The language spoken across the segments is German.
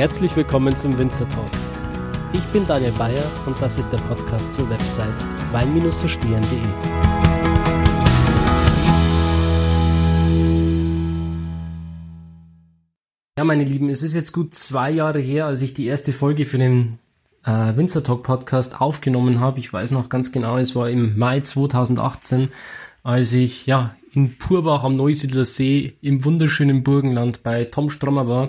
Herzlich willkommen zum Winzer Talk. Ich bin Daniel Bayer und das ist der Podcast zur Website wein-verstehen.de. Ja, meine Lieben, es ist jetzt gut zwei Jahre her, als ich die erste Folge für den äh, Winzer Talk Podcast aufgenommen habe. Ich weiß noch ganz genau, es war im Mai 2018, als ich ja in Purbach am Neusiedler See im wunderschönen Burgenland bei Tom Strommer war,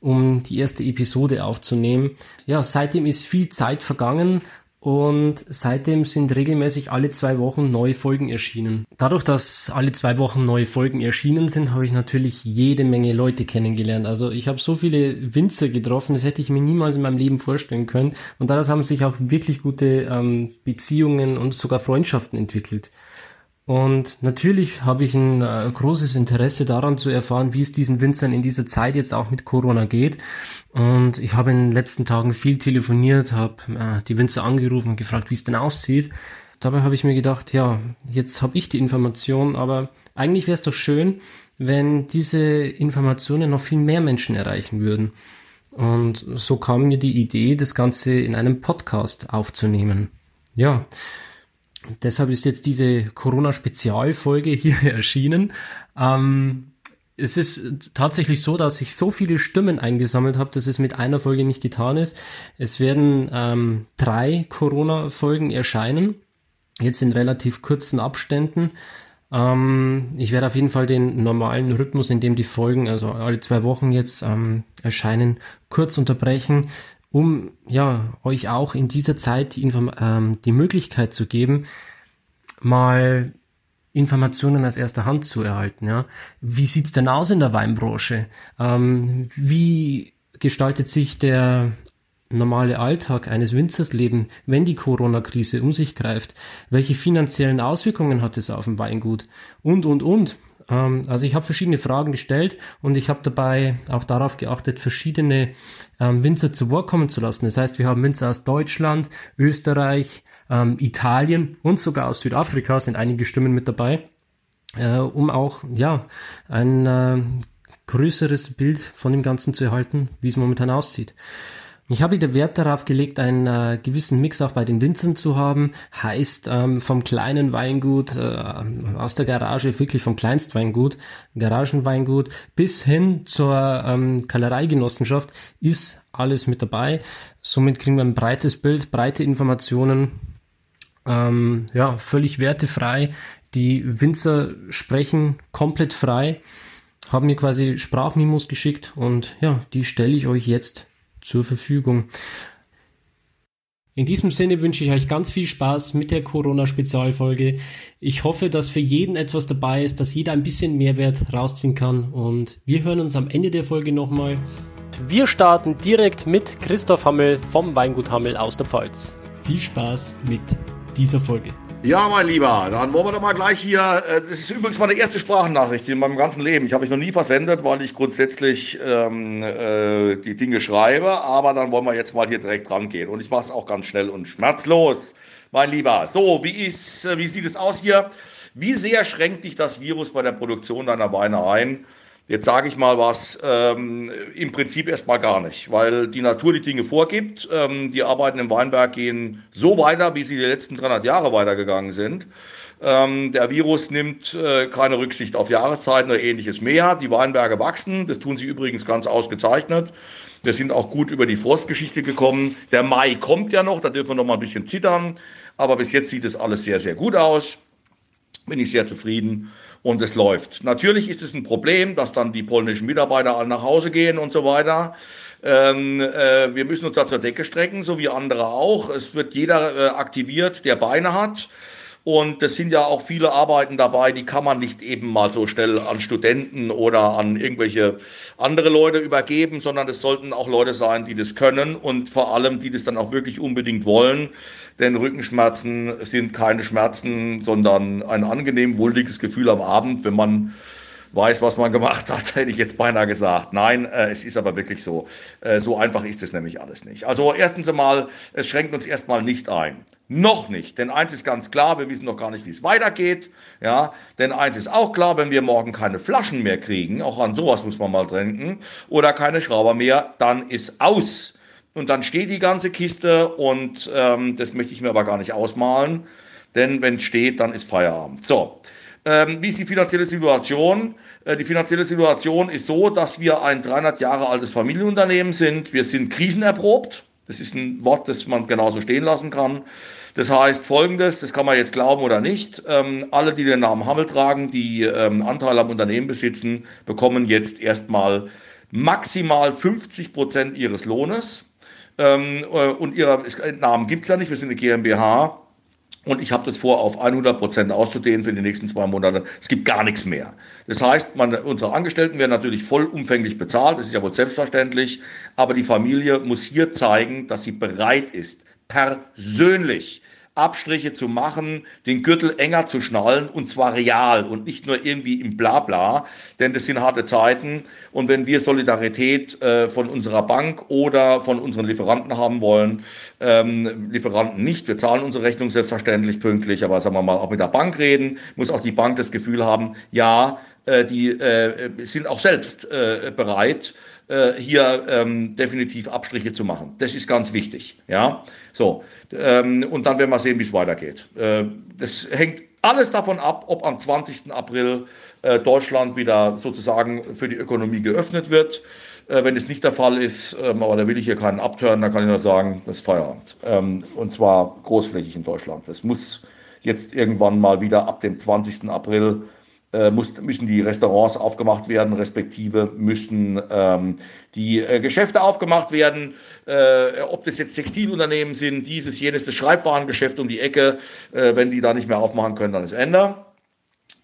um die erste Episode aufzunehmen. Ja, seitdem ist viel Zeit vergangen und seitdem sind regelmäßig alle zwei Wochen neue Folgen erschienen. Dadurch, dass alle zwei Wochen neue Folgen erschienen sind, habe ich natürlich jede Menge Leute kennengelernt. Also ich habe so viele Winzer getroffen, das hätte ich mir niemals in meinem Leben vorstellen können. Und daraus haben sich auch wirklich gute ähm, Beziehungen und sogar Freundschaften entwickelt. Und natürlich habe ich ein äh, großes Interesse daran zu erfahren, wie es diesen Winzern in dieser Zeit jetzt auch mit Corona geht. Und ich habe in den letzten Tagen viel telefoniert, habe äh, die Winzer angerufen und gefragt, wie es denn aussieht. Dabei habe ich mir gedacht, ja, jetzt habe ich die Information, aber eigentlich wäre es doch schön, wenn diese Informationen noch viel mehr Menschen erreichen würden. Und so kam mir die Idee, das Ganze in einem Podcast aufzunehmen. Ja, Deshalb ist jetzt diese Corona-Spezialfolge hier erschienen. Ähm, es ist tatsächlich so, dass ich so viele Stimmen eingesammelt habe, dass es mit einer Folge nicht getan ist. Es werden ähm, drei Corona-Folgen erscheinen, jetzt in relativ kurzen Abständen. Ähm, ich werde auf jeden Fall den normalen Rhythmus, in dem die Folgen, also alle zwei Wochen jetzt ähm, erscheinen, kurz unterbrechen um ja euch auch in dieser Zeit die, Inform ähm, die Möglichkeit zu geben, mal Informationen aus erster Hand zu erhalten. Ja, wie sieht's denn aus in der Weinbranche? Ähm, wie gestaltet sich der normale Alltag eines Winzersleben, wenn die Corona-Krise um sich greift? Welche finanziellen Auswirkungen hat es auf ein Weingut? Und, und, und. Ähm, also ich habe verschiedene Fragen gestellt und ich habe dabei auch darauf geachtet, verschiedene ähm, Winzer zu Wort kommen zu lassen. Das heißt, wir haben Winzer aus Deutschland, Österreich, ähm, Italien und sogar aus Südafrika sind einige Stimmen mit dabei, äh, um auch ja ein äh, größeres Bild von dem Ganzen zu erhalten, wie es momentan aussieht. Ich habe wieder Wert darauf gelegt, einen äh, gewissen Mix auch bei den Winzern zu haben. Heißt, ähm, vom kleinen Weingut äh, aus der Garage, wirklich vom Kleinstweingut, Garagenweingut, bis hin zur ähm, Kellereigenossenschaft ist alles mit dabei. Somit kriegen wir ein breites Bild, breite Informationen, ähm, ja, völlig wertefrei. Die Winzer sprechen komplett frei, haben mir quasi Sprachmemos geschickt und ja, die stelle ich euch jetzt zur Verfügung. In diesem Sinne wünsche ich euch ganz viel Spaß mit der Corona-Spezialfolge. Ich hoffe, dass für jeden etwas dabei ist, dass jeder ein bisschen Mehrwert rausziehen kann. Und wir hören uns am Ende der Folge nochmal. Wir starten direkt mit Christoph Hammel vom Weingut Hammel aus der Pfalz. Viel Spaß mit dieser Folge. Ja, mein Lieber, dann wollen wir doch mal gleich hier. Es äh, ist übrigens meine erste Sprachnachricht in meinem ganzen Leben. Ich habe mich noch nie versendet, weil ich grundsätzlich ähm, äh, die Dinge schreibe. Aber dann wollen wir jetzt mal hier direkt dran gehen. Und ich mache es auch ganz schnell und schmerzlos, mein Lieber. So, wie, ist, äh, wie sieht es aus hier? Wie sehr schränkt dich das Virus bei der Produktion deiner Weine ein? Jetzt sage ich mal was, ähm, im Prinzip erstmal gar nicht, weil die Natur die Dinge vorgibt. Ähm, die Arbeiten im Weinberg gehen so weiter, wie sie die letzten 300 Jahre weitergegangen sind. Ähm, der Virus nimmt äh, keine Rücksicht auf Jahreszeiten oder ähnliches mehr. Die Weinberge wachsen, das tun sie übrigens ganz ausgezeichnet. Wir sind auch gut über die Frostgeschichte gekommen. Der Mai kommt ja noch, da dürfen wir noch mal ein bisschen zittern. Aber bis jetzt sieht es alles sehr, sehr gut aus. Bin ich sehr zufrieden und es läuft. Natürlich ist es ein Problem, dass dann die polnischen Mitarbeiter alle nach Hause gehen und so weiter. Ähm, äh, wir müssen uns da zur Decke strecken, so wie andere auch. Es wird jeder äh, aktiviert, der Beine hat. Und es sind ja auch viele Arbeiten dabei, die kann man nicht eben mal so schnell an Studenten oder an irgendwelche andere Leute übergeben, sondern es sollten auch Leute sein, die das können und vor allem, die das dann auch wirklich unbedingt wollen. Denn Rückenschmerzen sind keine Schmerzen, sondern ein angenehm wohliges Gefühl am Abend, wenn man weiß, was man gemacht hat, hätte ich jetzt beinahe gesagt. Nein, äh, es ist aber wirklich so. Äh, so einfach ist es nämlich alles nicht. Also erstens einmal, es schränkt uns erstmal nicht ein. Noch nicht. Denn eins ist ganz klar, wir wissen noch gar nicht, wie es weitergeht. Ja, denn eins ist auch klar, wenn wir morgen keine Flaschen mehr kriegen, auch an sowas muss man mal denken, oder keine Schrauber mehr, dann ist aus. Und dann steht die ganze Kiste und ähm, das möchte ich mir aber gar nicht ausmalen. Denn wenn es steht, dann ist Feierabend. So, ähm, wie ist die finanzielle Situation? Äh, die finanzielle Situation ist so, dass wir ein 300 Jahre altes Familienunternehmen sind. Wir sind krisenerprobt. Das ist ein Wort, das man genauso stehen lassen kann. Das heißt folgendes, das kann man jetzt glauben oder nicht, ähm, alle, die den Namen Hammel tragen, die ähm, Anteile am Unternehmen besitzen, bekommen jetzt erstmal maximal 50 Prozent ihres Lohnes. Ähm, äh, und ihrer Namen gibt es ja nicht, wir sind eine GmbH. Und ich habe das vor, auf 100 Prozent auszudehnen für die nächsten zwei Monate. Es gibt gar nichts mehr. Das heißt, man, unsere Angestellten werden natürlich vollumfänglich bezahlt. Das ist ja wohl selbstverständlich. Aber die Familie muss hier zeigen, dass sie bereit ist, persönlich Abstriche zu machen, den Gürtel enger zu schnallen und zwar real und nicht nur irgendwie im Blabla, denn das sind harte Zeiten. Und wenn wir Solidarität äh, von unserer Bank oder von unseren Lieferanten haben wollen, ähm, Lieferanten nicht, wir zahlen unsere Rechnung selbstverständlich pünktlich, aber sagen wir mal auch mit der Bank reden, muss auch die Bank das Gefühl haben, ja, äh, die äh, sind auch selbst äh, bereit, äh, hier ähm, definitiv Abstriche zu machen. Das ist ganz wichtig. Ja, so. Ähm, und dann werden wir sehen, wie es weitergeht. Äh, das hängt alles davon ab, ob am 20. April äh, Deutschland wieder sozusagen für die Ökonomie geöffnet wird. Äh, wenn es nicht der Fall ist, ähm, aber da will ich hier keinen abtören, da kann ich nur sagen, das ist Feierabend. Ähm, und zwar großflächig in Deutschland. Das muss jetzt irgendwann mal wieder ab dem 20. April muss, müssen die Restaurants aufgemacht werden, respektive müssen ähm, die äh, Geschäfte aufgemacht werden. Äh, ob das jetzt Textilunternehmen sind, dieses, jenes, das Schreibwarengeschäft um die Ecke, äh, wenn die da nicht mehr aufmachen können, dann ist Ende.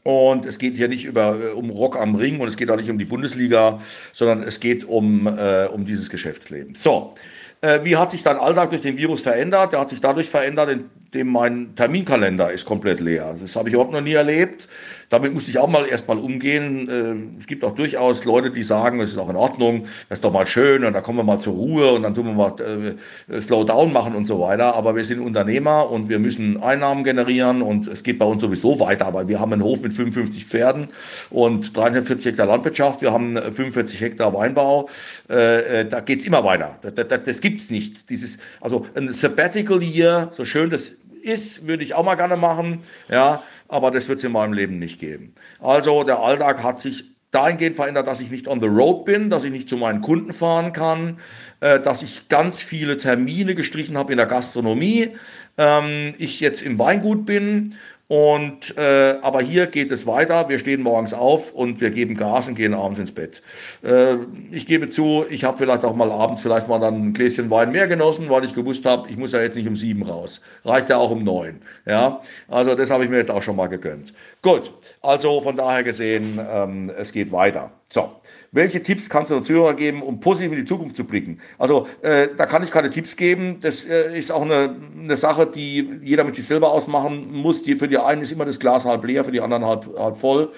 Und es geht hier nicht über, äh, um Rock am Ring und es geht auch nicht um die Bundesliga, sondern es geht um, äh, um dieses Geschäftsleben. So, äh, wie hat sich dein Alltag durch den Virus verändert? Der hat sich dadurch verändert, indem mein Terminkalender ist komplett leer. Das habe ich überhaupt noch nie erlebt. Damit muss ich auch mal erstmal umgehen. Äh, es gibt auch durchaus Leute, die sagen, es ist auch in Ordnung, das ist doch mal schön und da kommen wir mal zur Ruhe und dann tun wir mal äh, Slowdown machen und so weiter. Aber wir sind Unternehmer und wir müssen Einnahmen generieren und es geht bei uns sowieso weiter, weil wir haben einen Hof mit 55 Pferden und 340 Hektar Landwirtschaft, wir haben 45 Hektar Weinbau. Äh, da geht es immer weiter. Das, das, das gibt es nicht. Dieses, also ein Sabbatical Year, so schön das ist, würde ich auch mal gerne machen, ja, aber das wird es in meinem Leben nicht geben. Also der Alltag hat sich dahingehend verändert, dass ich nicht on the road bin, dass ich nicht zu meinen Kunden fahren kann, äh, dass ich ganz viele Termine gestrichen habe in der Gastronomie, ähm, ich jetzt im Weingut bin und äh, aber hier geht es weiter. Wir stehen morgens auf und wir geben Gas und gehen abends ins Bett. Äh, ich gebe zu, ich habe vielleicht auch mal abends vielleicht mal dann ein Gläschen Wein mehr genossen, weil ich gewusst habe, ich muss ja jetzt nicht um sieben raus. Reicht ja auch um neun. Ja, also das habe ich mir jetzt auch schon mal gegönnt. Gut, also von daher gesehen, ähm, es geht weiter. So, welche Tipps kannst du den Zuhörer geben, um positiv in die Zukunft zu blicken? Also, äh, da kann ich keine Tipps geben. Das äh, ist auch eine, eine Sache, die jeder mit sich selber ausmachen muss. Die, für die einen ist immer das Glas halb leer, für die anderen halb, halb voll.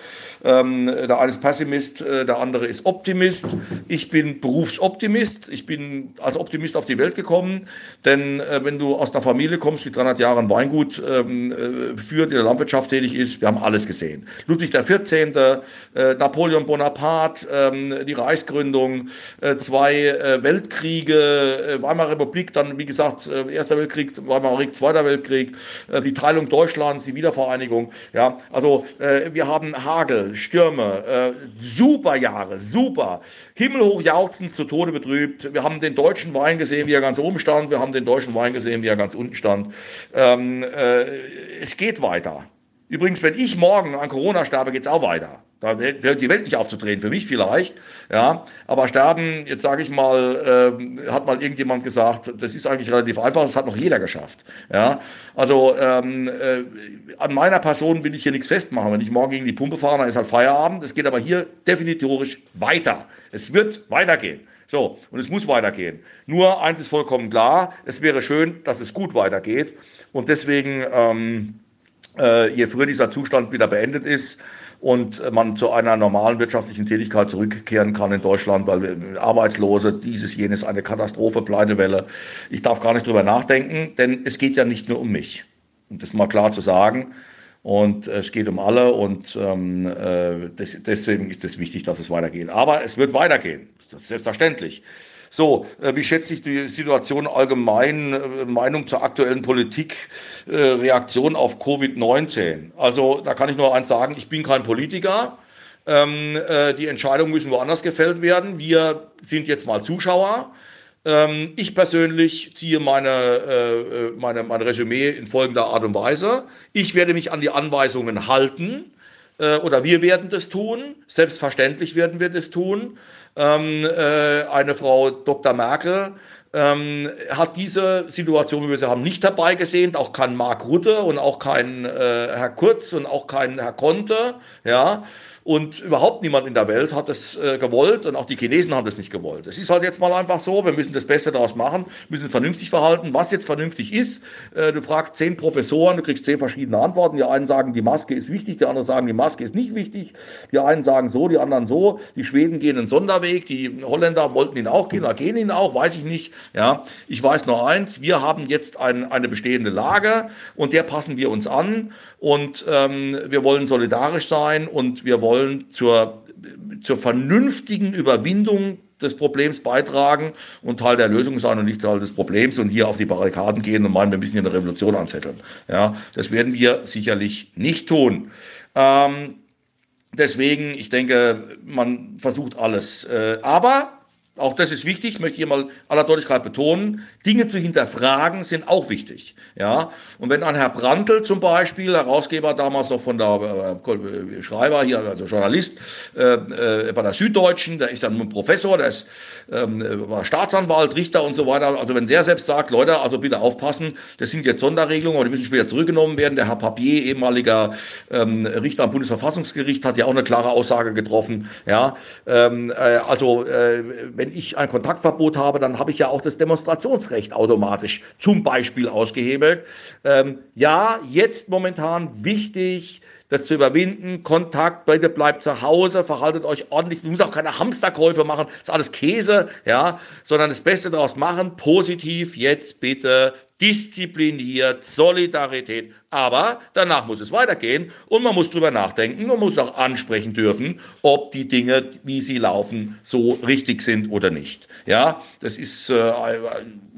Ähm, der eine ist Pessimist, äh, der andere ist Optimist. Ich bin Berufsoptimist. Ich bin als Optimist auf die Welt gekommen. Denn äh, wenn du aus einer Familie kommst, die 300 Jahre ein Weingut ähm, äh, führt, in der Landwirtschaft tätig ist, wir haben alles gesehen. Ludwig XIV., äh, Napoleon Bonaparte, Staat, die Reichsgründung, äh, zwei äh, Weltkriege, äh, Weimarer Republik, dann wie gesagt, äh, Erster Weltkrieg, Weimarer Krieg, Zweiter Weltkrieg, äh, die Teilung Deutschlands, die Wiedervereinigung. Ja, also wir haben Hagel, Stürme, super Jahre, super. Himmelhoch jauchzend, zu Tode betrübt. Wir haben den deutschen Wein gesehen, wie er ganz oben stand. Wir haben den deutschen Wein gesehen, wie er ganz unten stand. Ähm, es geht weiter. Übrigens, wenn ich morgen an Corona sterbe, geht es auch weiter. Da hört die Welt nicht aufzudrehen, für mich vielleicht. Ja, aber sterben, jetzt sage ich mal, äh, hat mal irgendjemand gesagt, das ist eigentlich relativ einfach, das hat noch jeder geschafft. Ja, also ähm, äh, an meiner Person will ich hier nichts festmachen. Wenn ich morgen gegen die Pumpe fahre, dann ist halt Feierabend. Es geht aber hier definitorisch weiter. Es wird weitergehen. So, und es muss weitergehen. Nur eins ist vollkommen klar, es wäre schön, dass es gut weitergeht. Und deswegen, ähm, äh, je früher dieser Zustand wieder beendet ist, und man zu einer normalen wirtschaftlichen Tätigkeit zurückkehren kann in Deutschland, weil Arbeitslose, dieses, jenes, eine Katastrophe, Pleitewelle. Ich darf gar nicht drüber nachdenken, denn es geht ja nicht nur um mich. Um das mal klar zu sagen. Und es geht um alle und ähm, äh, des, deswegen ist es wichtig, dass es weitergeht. Aber es wird weitergehen, das ist selbstverständlich. So, äh, wie schätzt sich die Situation allgemein, äh, Meinung zur aktuellen Politik, äh, Reaktion auf Covid-19? Also da kann ich nur eins sagen, ich bin kein Politiker. Ähm, äh, die Entscheidungen müssen woanders gefällt werden. Wir sind jetzt mal Zuschauer. Ähm, ich persönlich ziehe meine, meine, mein Resümee in folgender Art und Weise. Ich werde mich an die Anweisungen halten oder wir werden das tun. Selbstverständlich werden wir das tun. Ähm, äh, eine Frau Dr. Merkel ähm, hat diese Situation, wie wir sie haben, nicht herbeigesehen, auch kein Mark Rutte und auch kein äh, Herr Kurz und auch kein Herr Conte, ja. Und überhaupt niemand in der Welt hat es äh, gewollt und auch die Chinesen haben das nicht gewollt. Es ist halt jetzt mal einfach so, wir müssen das Beste daraus machen, müssen vernünftig verhalten. Was jetzt vernünftig ist, äh, du fragst zehn Professoren, du kriegst zehn verschiedene Antworten. Die einen sagen, die Maske ist wichtig, die anderen sagen, die Maske ist nicht wichtig. Die einen sagen so, die anderen so. Die Schweden gehen einen Sonderweg, die Holländer wollten ihn auch gehen, oder gehen ihn auch, weiß ich nicht. Ja, ich weiß nur eins, wir haben jetzt ein, eine bestehende Lage und der passen wir uns an und ähm, wir wollen solidarisch sein und wir wollen zur, zur vernünftigen Überwindung des Problems beitragen und Teil der Lösung sein und nicht Teil des Problems und hier auf die Barrikaden gehen und meinen, wir müssen hier eine Revolution anzetteln. Ja, das werden wir sicherlich nicht tun. Ähm, deswegen, ich denke, man versucht alles. Äh, aber auch das ist wichtig, möchte ich hier mal aller Deutlichkeit betonen. Dinge zu hinterfragen sind auch wichtig. Ja? Und wenn ein Herr Brandl zum Beispiel, Herausgeber damals noch von der äh, Schreiber hier, also Journalist äh, äh, bei der Süddeutschen, der ist dann ein Professor, der ist ähm, war Staatsanwalt, Richter und so weiter. Also wenn der selbst sagt, Leute, also bitte aufpassen, das sind jetzt Sonderregelungen, aber die müssen später zurückgenommen werden. Der Herr Papier, ehemaliger ähm, Richter am Bundesverfassungsgericht, hat ja auch eine klare Aussage getroffen. Ja? Ähm, äh, also äh, wenn wenn ich ein Kontaktverbot habe, dann habe ich ja auch das Demonstrationsrecht automatisch zum Beispiel ausgehebelt. Ähm, ja, jetzt momentan wichtig, das zu überwinden. Kontakt, bitte bleibt zu Hause, verhaltet euch ordentlich. Du musst auch keine Hamsterkäufe machen, das ist alles Käse, ja, sondern das Beste daraus machen. Positiv jetzt bitte diszipliniert, Solidarität. Aber danach muss es weitergehen und man muss drüber nachdenken man muss auch ansprechen dürfen, ob die Dinge, wie sie laufen, so richtig sind oder nicht. Ja, das ist äh,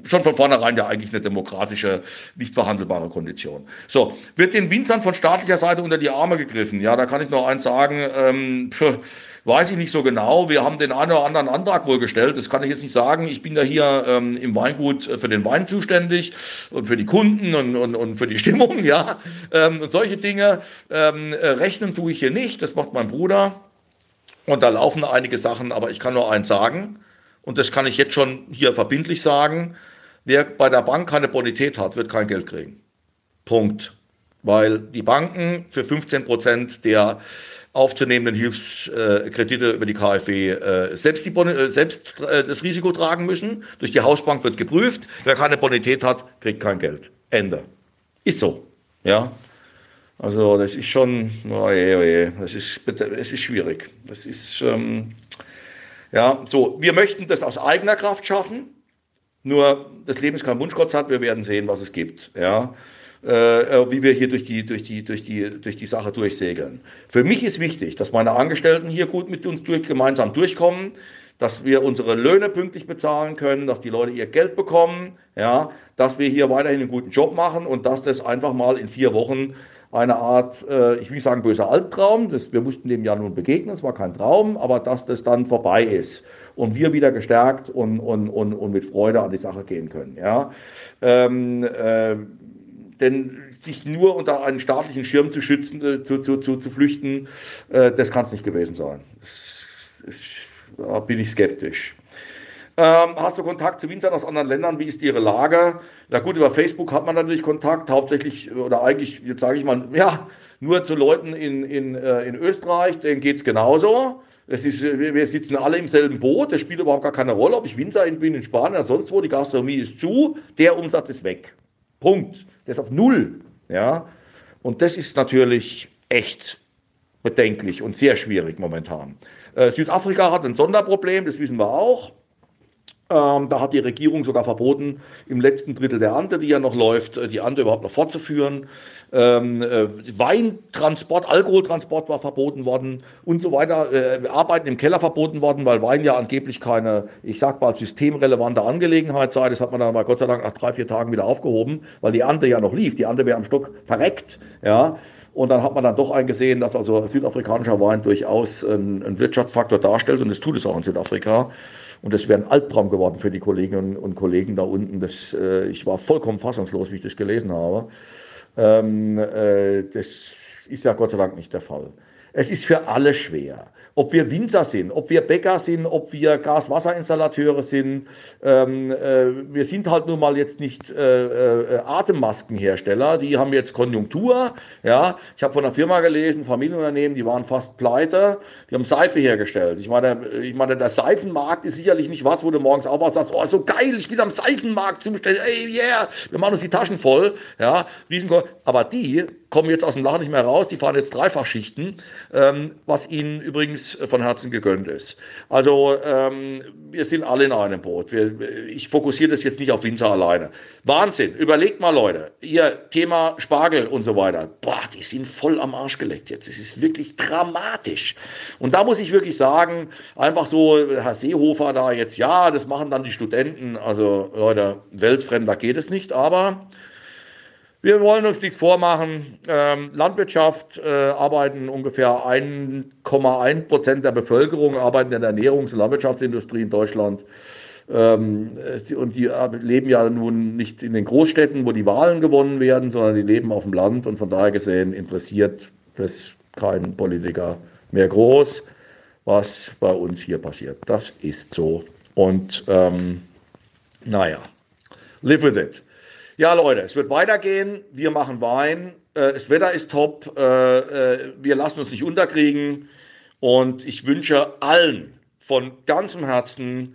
schon von vornherein ja eigentlich eine demokratische, nicht verhandelbare Kondition. So, wird den Winzern von staatlicher Seite unter die Arme gegriffen? Ja, da kann ich noch eins sagen. Ähm, pff, Weiß ich nicht so genau. Wir haben den einen oder anderen Antrag wohl gestellt. Das kann ich jetzt nicht sagen. Ich bin da hier ähm, im Weingut für den Wein zuständig und für die Kunden und, und, und für die Stimmung, ja. Ähm, und solche Dinge ähm, äh, rechnen tue ich hier nicht. Das macht mein Bruder. Und da laufen einige Sachen, aber ich kann nur eins sagen. Und das kann ich jetzt schon hier verbindlich sagen. Wer bei der Bank keine Bonität hat, wird kein Geld kriegen. Punkt. Weil die Banken für 15 Prozent der aufzunehmenden Hilfskredite über die KfW äh, selbst, die äh, selbst äh, das Risiko tragen müssen. Durch die Hausbank wird geprüft. Wer keine Bonität hat, kriegt kein Geld. Ende. Ist so. Ja. Also das ist schon, oh je, oh das ist, es ist schwierig. Das ist, ähm, ja, so, wir möchten das aus eigener Kraft schaffen. Nur das Leben ist kein Wunschkonzert, wir werden sehen, was es gibt. Ja. Äh, äh, wie wir hier durch die, durch, die, durch, die, durch die Sache durchsegeln. Für mich ist wichtig, dass meine Angestellten hier gut mit uns durch, gemeinsam durchkommen, dass wir unsere Löhne pünktlich bezahlen können, dass die Leute ihr Geld bekommen, ja, dass wir hier weiterhin einen guten Job machen und dass das einfach mal in vier Wochen eine Art, äh, ich will sagen böser Albtraum, das, wir mussten dem ja nun begegnen, es war kein Traum, aber dass das dann vorbei ist und wir wieder gestärkt und, und, und, und mit Freude an die Sache gehen können. Ja. Ähm, äh, denn sich nur unter einen staatlichen Schirm zu schützen, äh, zu, zu, zu, zu flüchten, äh, das kann es nicht gewesen sein. Das, das, da bin ich skeptisch. Ähm, hast du Kontakt zu Winzern aus anderen Ländern? Wie ist ihre Lage? Na gut, über Facebook hat man natürlich Kontakt, hauptsächlich oder eigentlich, jetzt sage ich mal, ja, nur zu Leuten in, in, äh, in Österreich, denen geht es genauso. Es ist, wir sitzen alle im selben Boot, das spielt überhaupt gar keine Rolle, ob ich Winzer bin in Spanien oder sonst wo, die Gastronomie ist zu, der Umsatz ist weg. Punkt. Der ist auf Null. Ja? Und das ist natürlich echt bedenklich und sehr schwierig momentan. Äh, Südafrika hat ein Sonderproblem, das wissen wir auch. Ähm, da hat die Regierung sogar verboten, im letzten Drittel der Ante, die ja noch läuft, äh, die Ante überhaupt noch fortzuführen. Ähm, äh, Weintransport, Alkoholtransport war verboten worden und so weiter. Äh, Arbeiten im Keller verboten worden, weil Wein ja angeblich keine, ich sag mal, systemrelevante Angelegenheit sei. Das hat man dann mal Gott sei Dank nach drei, vier Tagen wieder aufgehoben, weil die Ante ja noch lief. Die Ante wäre am Stock verreckt. Ja. Und dann hat man dann doch eingesehen, dass also südafrikanischer Wein durchaus einen, einen Wirtschaftsfaktor darstellt und es tut es auch in Südafrika. Und das wäre ein Albtraum geworden für die Kolleginnen und Kollegen da unten. Das, äh, ich war vollkommen fassungslos, wie ich das gelesen habe. Ähm, äh, das ist ja Gott sei Dank nicht der Fall. Es ist für alle schwer ob wir Winzer sind, ob wir Bäcker sind, ob wir Gas-Wasser-Installateure sind. Ähm, äh, wir sind halt nun mal jetzt nicht äh, äh, Atemmaskenhersteller. Die haben jetzt Konjunktur. Ja, ich habe von einer Firma gelesen, Familienunternehmen, die waren fast pleite. Die haben Seife hergestellt. Ich meine, ich meine, der Seifenmarkt ist sicherlich nicht was, wo du morgens aufwachst sagst, oh, so geil, ich will am Seifenmarkt zustellen. Ey, yeah, wir machen uns die Taschen voll. Ja, Riesengroß. Aber die kommen jetzt aus dem Lachen nicht mehr raus. Die fahren jetzt Dreifachschichten, ähm, was ihnen übrigens von Herzen gegönnt ist. Also ähm, wir sind alle in einem Boot. Wir, ich fokussiere das jetzt nicht auf Winzer alleine. Wahnsinn. Überlegt mal, Leute. Ihr Thema Spargel und so weiter. Boah, die sind voll am Arsch geleckt jetzt. Es ist wirklich dramatisch. Und da muss ich wirklich sagen, einfach so, Herr Seehofer da jetzt, ja, das machen dann die Studenten. Also Leute, weltfremder geht es nicht, aber wir wollen uns nichts vormachen. Ähm, Landwirtschaft äh, arbeiten ungefähr 1,1 Prozent der Bevölkerung arbeiten in der Ernährungs- und Landwirtschaftsindustrie in Deutschland. Ähm, und die leben ja nun nicht in den Großstädten, wo die Wahlen gewonnen werden, sondern die leben auf dem Land. Und von daher gesehen interessiert das kein Politiker mehr groß, was bei uns hier passiert. Das ist so. Und ähm, naja, live with it. Ja, Leute, es wird weitergehen. Wir machen Wein. Äh, das Wetter ist top. Äh, äh, wir lassen uns nicht unterkriegen. Und ich wünsche allen von ganzem Herzen,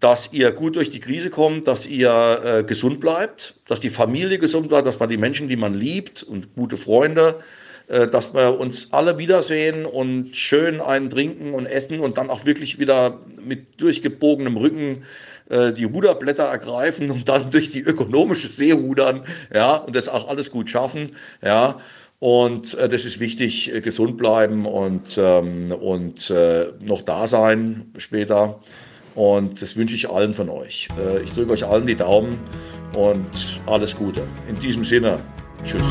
dass ihr gut durch die Krise kommt, dass ihr gesund bleibt, dass die Familie gesund bleibt, dass man die Menschen, die man liebt und gute Freunde, dass wir uns alle wiedersehen und schön einen trinken und essen und dann auch wirklich wieder mit durchgebogenem Rücken äh, die Ruderblätter ergreifen und dann durch die ökonomische See rudern, ja, und das auch alles gut schaffen, ja. Und äh, das ist wichtig, äh, gesund bleiben und, ähm, und äh, noch da sein später. Und das wünsche ich allen von euch. Äh, ich drücke euch allen die Daumen und alles Gute. In diesem Sinne, tschüss.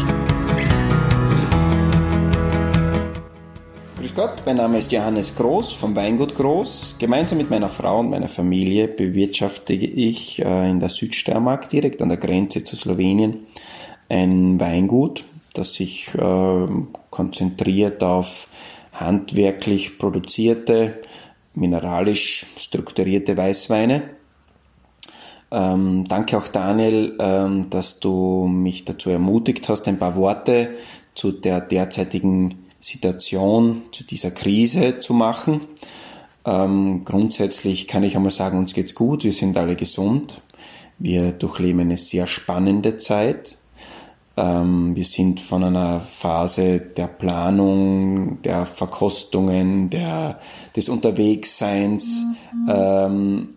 Gott, mein Name ist Johannes Groß vom Weingut Groß. Gemeinsam mit meiner Frau und meiner Familie bewirtschaftige ich äh, in der Südsteiermark direkt an der Grenze zu Slowenien ein Weingut, das sich äh, konzentriert auf handwerklich produzierte, mineralisch strukturierte Weißweine. Ähm, danke auch Daniel, ähm, dass du mich dazu ermutigt hast, ein paar Worte zu der derzeitigen Situation, zu dieser Krise zu machen. Ähm, grundsätzlich kann ich einmal sagen, uns geht's gut, wir sind alle gesund. Wir durchleben eine sehr spannende Zeit. Ähm, wir sind von einer Phase der Planung, der Verkostungen, der, des Unterwegsseins mhm. ähm,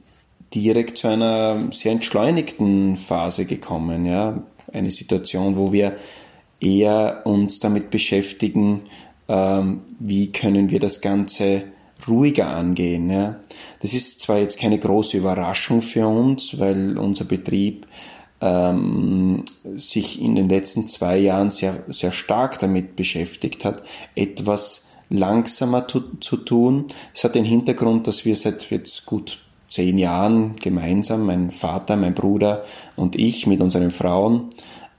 direkt zu einer sehr entschleunigten Phase gekommen. Ja? Eine Situation, wo wir eher uns damit beschäftigen, ähm, wie können wir das Ganze ruhiger angehen. Ja? Das ist zwar jetzt keine große Überraschung für uns, weil unser Betrieb ähm, sich in den letzten zwei Jahren sehr, sehr stark damit beschäftigt hat, etwas langsamer zu, zu tun. Es hat den Hintergrund, dass wir seit jetzt gut zehn Jahren gemeinsam, mein Vater, mein Bruder und ich mit unseren Frauen,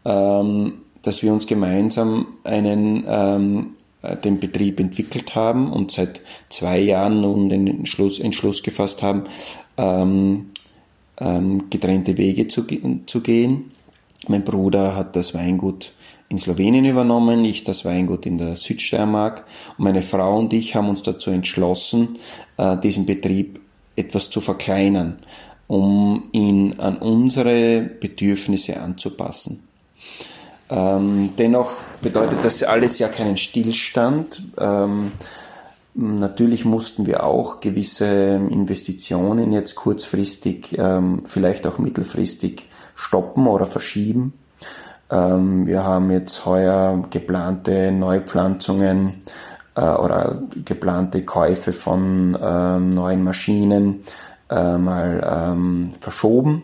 ähm, dass wir uns gemeinsam einen ähm, äh, den Betrieb entwickelt haben und seit zwei Jahren nun den Entschluss, Entschluss gefasst haben, ähm, ähm, getrennte Wege zu, zu gehen. Mein Bruder hat das Weingut in Slowenien übernommen, ich das Weingut in der Südsteiermark und meine Frau und ich haben uns dazu entschlossen, äh, diesen Betrieb etwas zu verkleinern, um ihn an unsere Bedürfnisse anzupassen. Ähm, dennoch bedeutet das alles ja keinen Stillstand. Ähm, natürlich mussten wir auch gewisse Investitionen jetzt kurzfristig, ähm, vielleicht auch mittelfristig stoppen oder verschieben. Ähm, wir haben jetzt heuer geplante Neupflanzungen äh, oder geplante Käufe von ähm, neuen Maschinen äh, mal ähm, verschoben.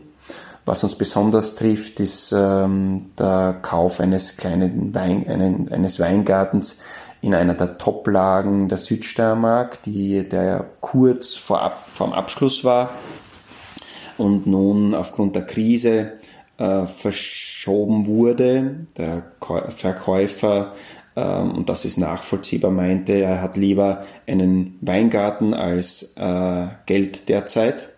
Was uns besonders trifft, ist ähm, der Kauf eines kleinen Wein, einen, eines Weingartens in einer der Toplagen der Südsteiermark, die, der kurz vor Ab, vor Abschluss war und nun aufgrund der Krise äh, verschoben wurde. Der Verkäufer, ähm, und das ist nachvollziehbar, meinte, er hat lieber einen Weingarten als äh, Geld derzeit.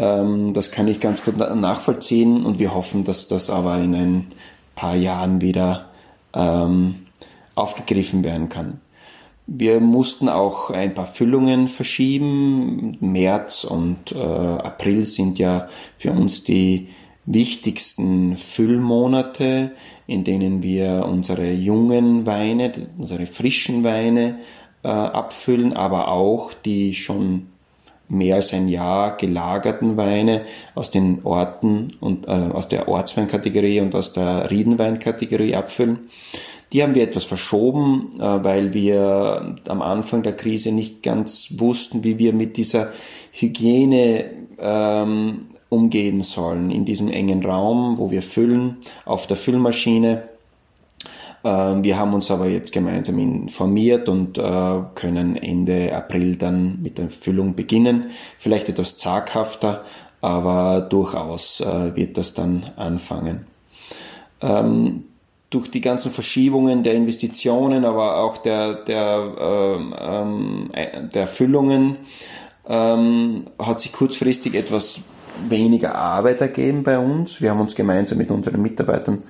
Ähm, das kann ich ganz gut nachvollziehen und wir hoffen, dass das aber in ein paar Jahren wieder ähm, aufgegriffen werden kann. Wir mussten auch ein paar Füllungen verschieben. März und äh, April sind ja für uns die wichtigsten Füllmonate, in denen wir unsere jungen Weine, unsere frischen Weine äh, abfüllen, aber auch die schon mehr als ein Jahr gelagerten Weine aus den Orten und äh, aus der Ortsweinkategorie und aus der Riedenweinkategorie abfüllen. Die haben wir etwas verschoben, äh, weil wir am Anfang der Krise nicht ganz wussten, wie wir mit dieser Hygiene ähm, umgehen sollen in diesem engen Raum, wo wir füllen, auf der Füllmaschine. Ähm, wir haben uns aber jetzt gemeinsam informiert und äh, können Ende April dann mit der Füllung beginnen. Vielleicht etwas zaghafter, aber durchaus äh, wird das dann anfangen. Ähm, durch die ganzen Verschiebungen der Investitionen, aber auch der, der, ähm, äh, der Füllungen hat sich kurzfristig etwas weniger Arbeit ergeben bei uns. Wir haben uns gemeinsam mit unseren Mitarbeitern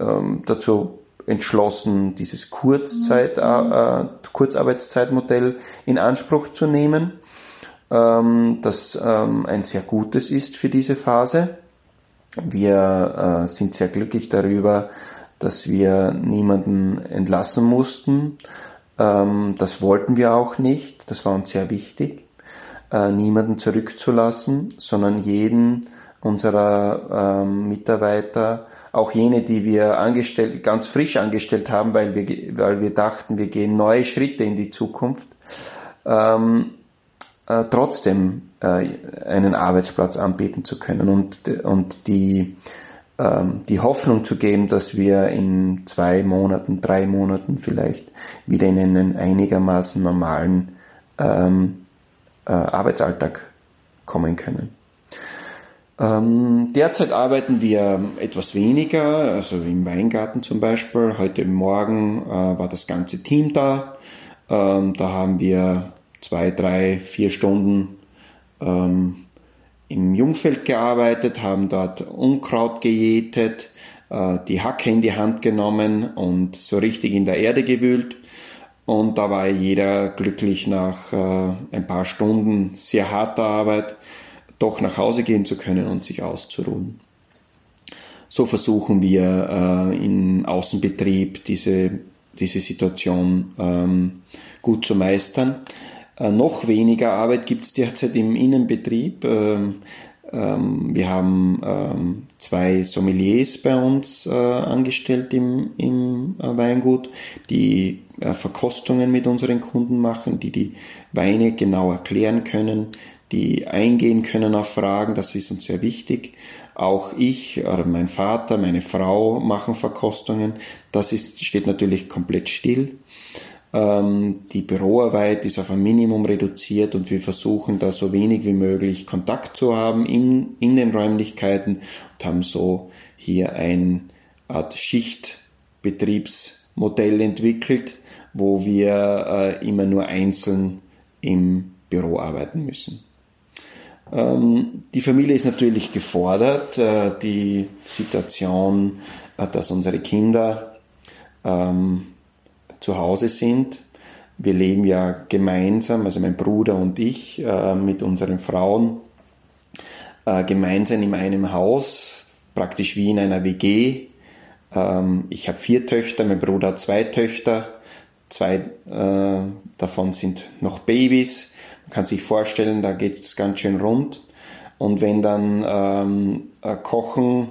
ähm, dazu entschlossen, dieses Kurzzeit, mhm. äh, Kurzarbeitszeitmodell in Anspruch zu nehmen, ähm, das ähm, ein sehr gutes ist für diese Phase. Wir äh, sind sehr glücklich darüber, dass wir niemanden entlassen mussten. Ähm, das wollten wir auch nicht. Das war uns sehr wichtig äh, niemanden zurückzulassen, sondern jeden unserer Mitarbeiter, auch jene, die wir angestellt, ganz frisch angestellt haben, weil wir, weil wir dachten, wir gehen neue Schritte in die Zukunft, ähm, äh, trotzdem äh, einen Arbeitsplatz anbieten zu können und, und die, ähm, die Hoffnung zu geben, dass wir in zwei Monaten, drei Monaten vielleicht wieder in einen einigermaßen normalen ähm, äh, Arbeitsalltag kommen können. Ähm, derzeit arbeiten wir etwas weniger, also im Weingarten zum Beispiel. Heute Morgen äh, war das ganze Team da. Ähm, da haben wir zwei, drei, vier Stunden ähm, im Jungfeld gearbeitet, haben dort Unkraut gejätet, äh, die Hacke in die Hand genommen und so richtig in der Erde gewühlt. Und da war jeder glücklich nach äh, ein paar Stunden sehr harter Arbeit doch nach Hause gehen zu können und sich auszuruhen. So versuchen wir äh, im Außenbetrieb diese, diese Situation ähm, gut zu meistern. Äh, noch weniger Arbeit gibt es derzeit im Innenbetrieb. Ähm, ähm, wir haben ähm, zwei Sommeliers bei uns äh, angestellt im, im äh, Weingut, die äh, Verkostungen mit unseren Kunden machen, die die Weine genau erklären können, die eingehen können auf Fragen, das ist uns sehr wichtig. Auch ich oder mein Vater, meine Frau machen Verkostungen. Das ist, steht natürlich komplett still. Ähm, die Büroarbeit ist auf ein Minimum reduziert und wir versuchen da so wenig wie möglich Kontakt zu haben in, in den Räumlichkeiten und haben so hier ein Art Schichtbetriebsmodell entwickelt, wo wir äh, immer nur einzeln im Büro arbeiten müssen. Ähm, die Familie ist natürlich gefordert. Äh, die Situation, äh, dass unsere Kinder ähm, zu Hause sind. Wir leben ja gemeinsam, also mein Bruder und ich, äh, mit unseren Frauen gemeinsam in einem Haus, praktisch wie in einer WG. Ähm, ich habe vier Töchter, mein Bruder hat zwei Töchter, zwei davon sind noch Babys. Man kann sich vorstellen, da geht es ganz schön rund. Und wenn dann ähm, äh, Kochen,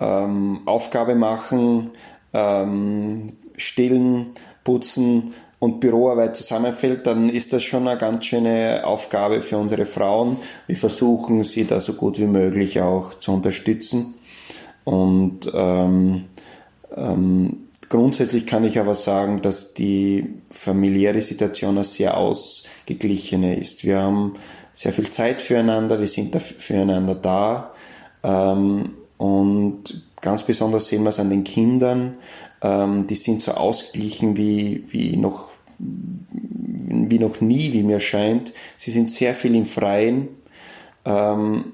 ähm, Aufgabe machen, ähm, stillen, putzen und Büroarbeit zusammenfällt, dann ist das schon eine ganz schöne Aufgabe für unsere Frauen. Wir versuchen sie da so gut wie möglich auch zu unterstützen. Und ähm, ähm, grundsätzlich kann ich aber sagen, dass die familiäre Situation eine sehr ausgeglichene ist. Wir haben sehr viel Zeit füreinander, wir sind füreinander da. Ähm, und ganz besonders sehen wir es an den Kindern. Ähm, die sind so ausgeglichen wie, wie noch wie noch nie, wie mir scheint. Sie sind sehr viel im Freien. Ähm,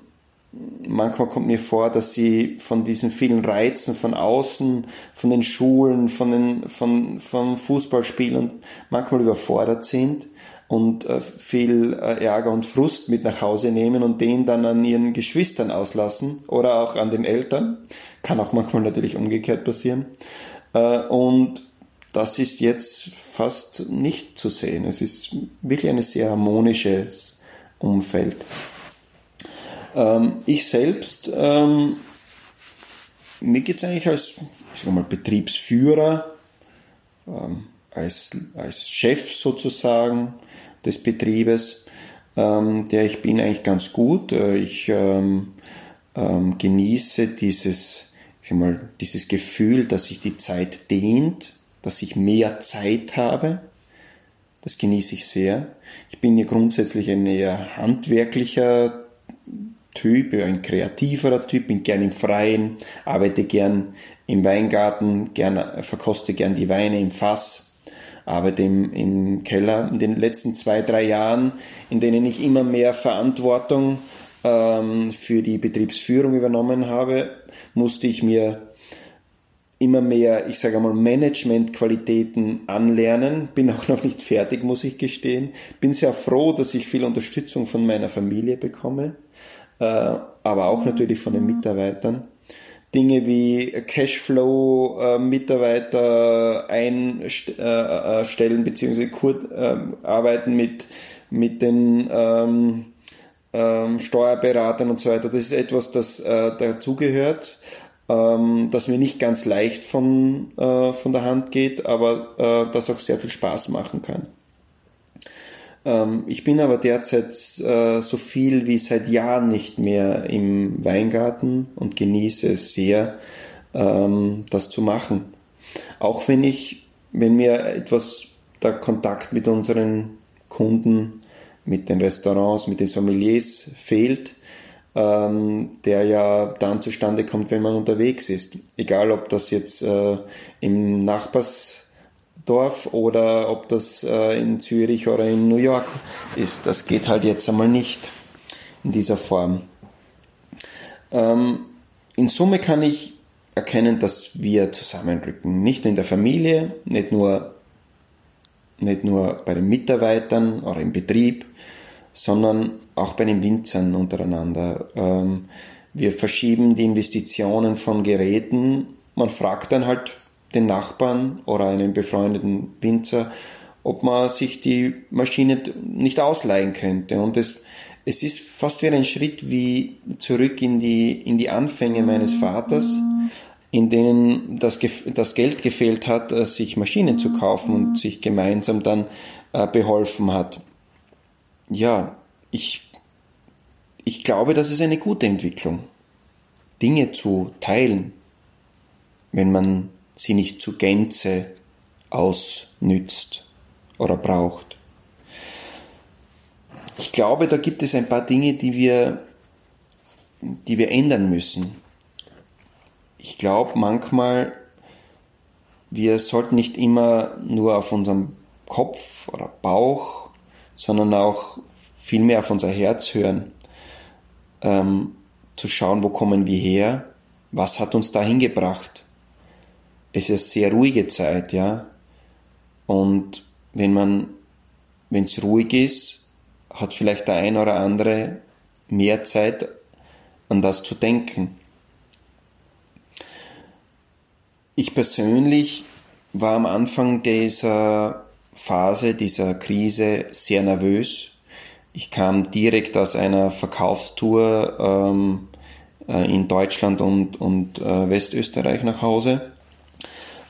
manchmal kommt mir vor, dass sie von diesen vielen Reizen von außen, von den Schulen, von den, von, vom Fußballspielen manchmal überfordert sind und äh, viel äh, Ärger und Frust mit nach Hause nehmen und den dann an ihren Geschwistern auslassen oder auch an den Eltern. Kann auch manchmal natürlich umgekehrt passieren. Äh, und das ist jetzt fast nicht zu sehen. Es ist wirklich ein sehr harmonisches Umfeld. Ähm, ich selbst, ähm, mir geht es eigentlich als ich sag mal, Betriebsführer, ähm, als, als Chef sozusagen des Betriebes, ähm, der ich bin, eigentlich ganz gut. Äh, ich ähm, ähm, genieße dieses, ich sag mal, dieses Gefühl, dass sich die Zeit dehnt, dass ich mehr Zeit habe. Das genieße ich sehr. Ich bin ja grundsätzlich ein eher handwerklicher Typ, ein kreativerer Typ, bin gern im Freien, arbeite gern im Weingarten, gern, verkoste gern die Weine im Fass, arbeite im, im Keller. In den letzten zwei, drei Jahren, in denen ich immer mehr Verantwortung ähm, für die Betriebsführung übernommen habe, musste ich mir immer mehr, ich sage mal, Managementqualitäten anlernen. Bin auch noch nicht fertig, muss ich gestehen. Bin sehr froh, dass ich viel Unterstützung von meiner Familie bekomme. Äh, aber auch natürlich von den Mitarbeitern. Dinge wie Cashflow, äh, Mitarbeiter einstellen bzw. Ähm, arbeiten mit, mit den ähm, ähm, Steuerberatern und so weiter. Das ist etwas, das äh, dazugehört, ähm, das mir nicht ganz leicht von, äh, von der Hand geht, aber äh, das auch sehr viel Spaß machen kann. Ähm, ich bin aber derzeit äh, so viel wie seit Jahren nicht mehr im Weingarten und genieße es sehr, ähm, das zu machen. Auch wenn ich, wenn mir etwas der Kontakt mit unseren Kunden, mit den Restaurants, mit den Sommeliers fehlt, ähm, der ja dann zustande kommt, wenn man unterwegs ist. Egal, ob das jetzt äh, im Nachbars Dorf oder ob das äh, in Zürich oder in New York ist. Das geht halt jetzt einmal nicht in dieser Form. Ähm, in Summe kann ich erkennen, dass wir zusammenrücken. Nicht in der Familie, nicht nur, nicht nur bei den Mitarbeitern oder im Betrieb, sondern auch bei den Winzern untereinander. Ähm, wir verschieben die Investitionen von Geräten. Man fragt dann halt den Nachbarn oder einen befreundeten Winzer, ob man sich die Maschine nicht ausleihen könnte. Und es, es ist fast wie ein Schritt wie zurück in die, in die Anfänge meines Vaters, in denen das, das Geld gefehlt hat, äh, sich Maschinen zu kaufen und sich gemeinsam dann äh, beholfen hat. Ja, ich, ich glaube, das ist eine gute Entwicklung. Dinge zu teilen, wenn man sie nicht zu Gänze ausnützt oder braucht. Ich glaube, da gibt es ein paar Dinge, die wir, die wir ändern müssen. Ich glaube manchmal, wir sollten nicht immer nur auf unserem Kopf oder Bauch, sondern auch viel mehr auf unser Herz hören, ähm, zu schauen, wo kommen wir her, was hat uns dahin gebracht es ist eine sehr ruhige Zeit, ja. Und wenn man, wenn es ruhig ist, hat vielleicht der ein oder andere mehr Zeit, an das zu denken. Ich persönlich war am Anfang dieser Phase, dieser Krise sehr nervös. Ich kam direkt aus einer Verkaufstour ähm, äh, in Deutschland und, und äh, Westösterreich nach Hause.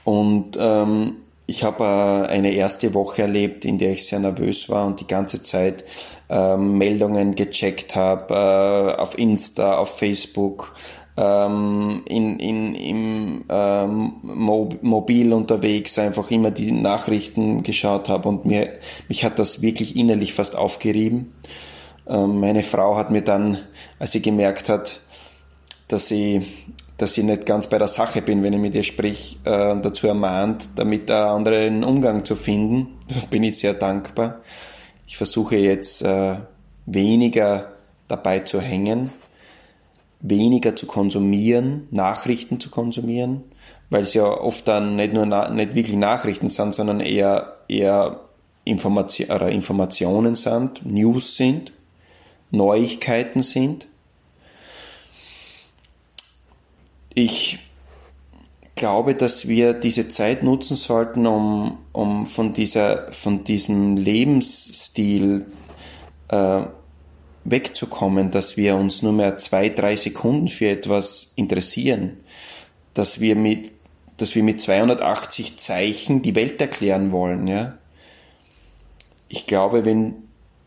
Und ähm, ich habe äh, eine erste Woche erlebt, in der ich sehr nervös war und die ganze Zeit äh, Meldungen gecheckt habe äh, auf Insta, auf Facebook, ähm, in, in, im ähm, Mobil unterwegs einfach immer die Nachrichten geschaut habe und mir, mich hat das wirklich innerlich fast aufgerieben. Ähm, meine Frau hat mir dann, als sie gemerkt hat, dass sie dass ich nicht ganz bei der Sache bin, wenn ich mit ihr sprich, äh, dazu ermahnt, damit einen anderen Umgang zu finden. Bin ich sehr dankbar. Ich versuche jetzt äh, weniger dabei zu hängen, weniger zu konsumieren, Nachrichten zu konsumieren, weil es ja oft dann nicht nur nicht wirklich Nachrichten sind, sondern eher, eher Information, Informationen sind, News sind, Neuigkeiten sind. Ich glaube, dass wir diese Zeit nutzen sollten, um, um von, dieser, von diesem Lebensstil äh, wegzukommen, dass wir uns nur mehr zwei, drei Sekunden für etwas interessieren, dass wir mit, dass wir mit 280 Zeichen die Welt erklären wollen. Ja? Ich glaube, wenn,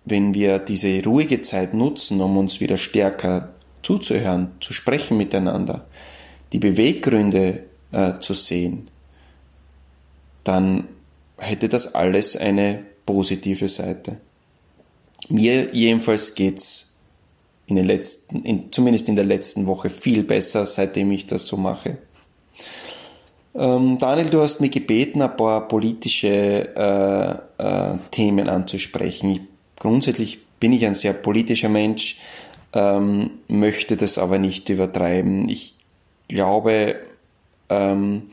wenn wir diese ruhige Zeit nutzen, um uns wieder stärker zuzuhören, zu sprechen miteinander, die Beweggründe äh, zu sehen, dann hätte das alles eine positive Seite. Mir jedenfalls geht's in den letzten, in, zumindest in der letzten Woche viel besser, seitdem ich das so mache. Ähm, Daniel, du hast mich gebeten, ein paar politische äh, äh, Themen anzusprechen. Ich, grundsätzlich bin ich ein sehr politischer Mensch, ähm, möchte das aber nicht übertreiben. Ich glaube, ähm,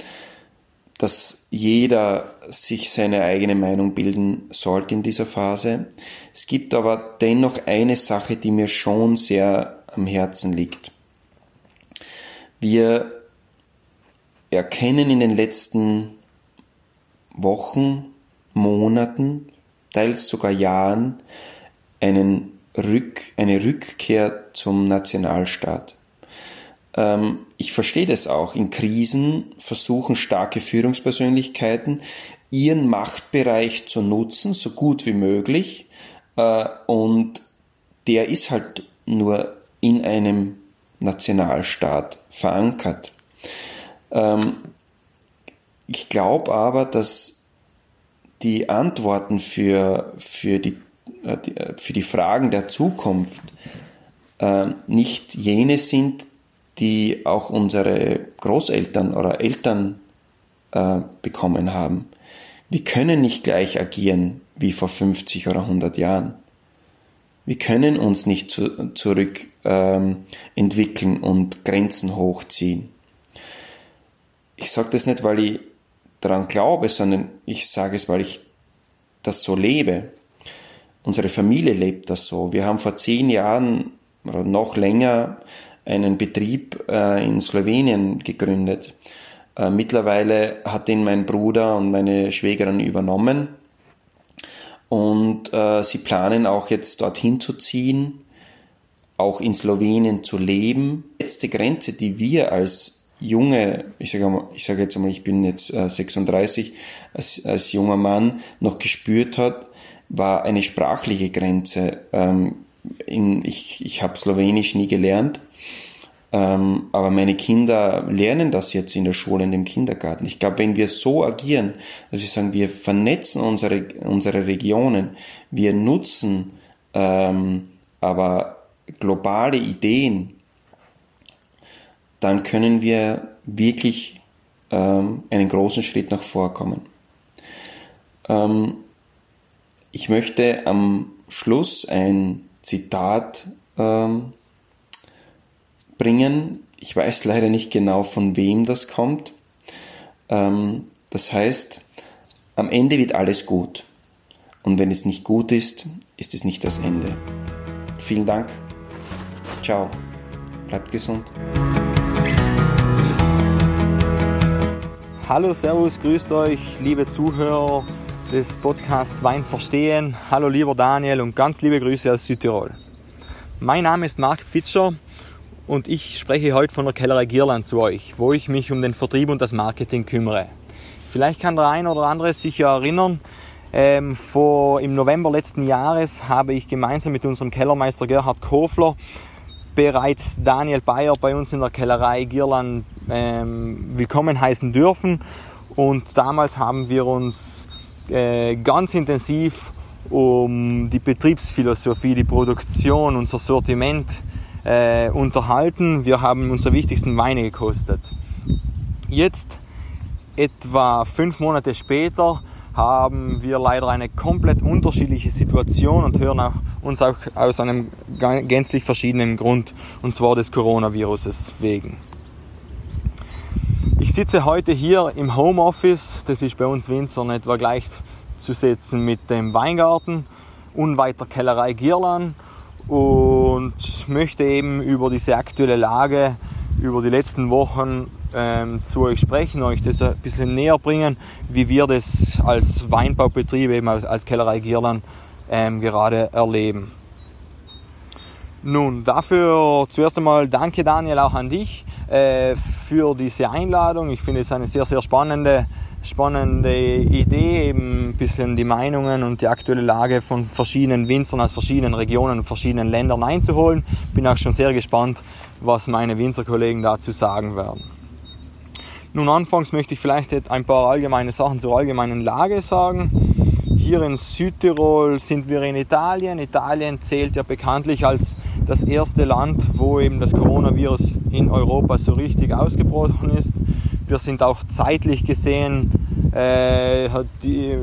dass jeder sich seine eigene Meinung bilden sollte in dieser Phase. Es gibt aber dennoch eine Sache, die mir schon sehr am Herzen liegt. Wir erkennen in den letzten Wochen, Monaten, teils sogar Jahren einen Rück, eine Rückkehr zum Nationalstaat. Ähm, ich verstehe das auch. In Krisen versuchen starke Führungspersönlichkeiten, ihren Machtbereich zu nutzen, so gut wie möglich. Äh, und der ist halt nur in einem Nationalstaat verankert. Ähm, ich glaube aber, dass die Antworten für, für, die, äh, äh, für die Fragen der Zukunft nicht jene sind, die auch unsere Großeltern oder Eltern äh, bekommen haben. Wir können nicht gleich agieren wie vor 50 oder 100 Jahren. Wir können uns nicht zu, zurück ähm, entwickeln und Grenzen hochziehen. Ich sage das nicht, weil ich daran glaube, sondern ich sage es, weil ich das so lebe. Unsere Familie lebt das so. Wir haben vor zehn Jahren oder noch länger einen Betrieb äh, in Slowenien gegründet. Äh, mittlerweile hat ihn mein Bruder und meine Schwägerin übernommen und äh, sie planen auch jetzt dorthin zu ziehen, auch in Slowenien zu leben. Die letzte Grenze, die wir als junge, ich sage sage jetzt einmal, ich bin jetzt 36, als, als junger Mann noch gespürt hat, war eine sprachliche Grenze. Ähm, in, ich ich habe Slowenisch nie gelernt ähm, aber meine Kinder lernen das jetzt in der Schule, in dem Kindergarten. Ich glaube, wenn wir so agieren, dass wir sagen, wir vernetzen unsere, unsere Regionen, wir nutzen ähm, aber globale Ideen, dann können wir wirklich ähm, einen großen Schritt nach vorkommen. Ähm, ich möchte am Schluss ein Zitat ähm, bringen. Ich weiß leider nicht genau, von wem das kommt. Ähm, das heißt, am Ende wird alles gut. Und wenn es nicht gut ist, ist es nicht das Ende. Vielen Dank. Ciao. Bleibt gesund. Hallo, Servus, grüßt euch, liebe Zuhörer des Podcasts Wein verstehen. Hallo, lieber Daniel und ganz liebe Grüße aus Südtirol. Mein Name ist Marc Pfitscher und ich spreche heute von der Kellerei Gierland zu euch, wo ich mich um den Vertrieb und das Marketing kümmere. Vielleicht kann der ein oder andere sich ja erinnern, ähm, vor, im November letzten Jahres habe ich gemeinsam mit unserem Kellermeister Gerhard Kofler bereits Daniel Bayer bei uns in der Kellerei Gierland ähm, willkommen heißen dürfen. Und damals haben wir uns äh, ganz intensiv um die Betriebsphilosophie, die Produktion, unser Sortiment äh, unterhalten. Wir haben unsere wichtigsten Weine gekostet. Jetzt, etwa fünf Monate später, haben wir leider eine komplett unterschiedliche Situation und hören auch, uns auch aus einem gänzlich verschiedenen Grund, und zwar des Coronaviruses wegen. Ich sitze heute hier im Homeoffice, das ist bei uns Winzern etwa gleichzusetzen mit dem Weingarten, unweit der Kellerei Gierland und möchte eben über diese aktuelle Lage, über die letzten Wochen ähm, zu euch sprechen, euch das ein bisschen näher bringen, wie wir das als Weinbaubetrieb, eben als, als Kellerei Gierland, ähm, gerade erleben. Nun, dafür zuerst einmal danke Daniel auch an dich äh, für diese Einladung. Ich finde es eine sehr, sehr spannende, spannende Idee, eben ein bisschen die Meinungen und die aktuelle Lage von verschiedenen Winzern aus verschiedenen Regionen und verschiedenen Ländern einzuholen. Bin auch schon sehr gespannt, was meine Winzerkollegen dazu sagen werden. Nun, anfangs möchte ich vielleicht ein paar allgemeine Sachen zur allgemeinen Lage sagen. Hier in Südtirol sind wir in Italien. Italien zählt ja bekanntlich als das erste Land, wo eben das Coronavirus in Europa so richtig ausgebrochen ist. Wir sind auch zeitlich gesehen, äh, hat die,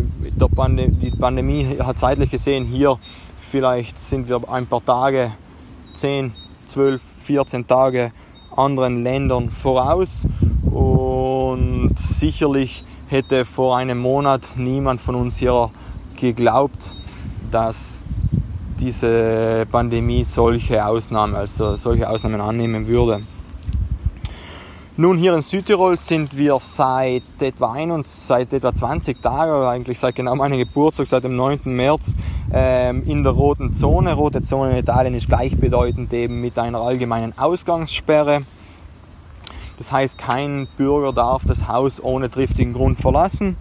Pandemie, die Pandemie hat zeitlich gesehen hier, vielleicht sind wir ein paar Tage, 10, 12, 14 Tage anderen Ländern voraus und sicherlich hätte vor einem Monat niemand von uns hier geglaubt, dass diese Pandemie solche Ausnahmen, also solche Ausnahmen annehmen würde. Nun, hier in Südtirol sind wir seit etwa, ein und seit etwa 20 Tagen, oder eigentlich seit genau meinem Geburtstag, seit dem 9. März, ähm, in der roten Zone. Rote Zone in Italien ist gleichbedeutend eben mit einer allgemeinen Ausgangssperre. Das heißt, kein Bürger darf das Haus ohne triftigen Grund verlassen.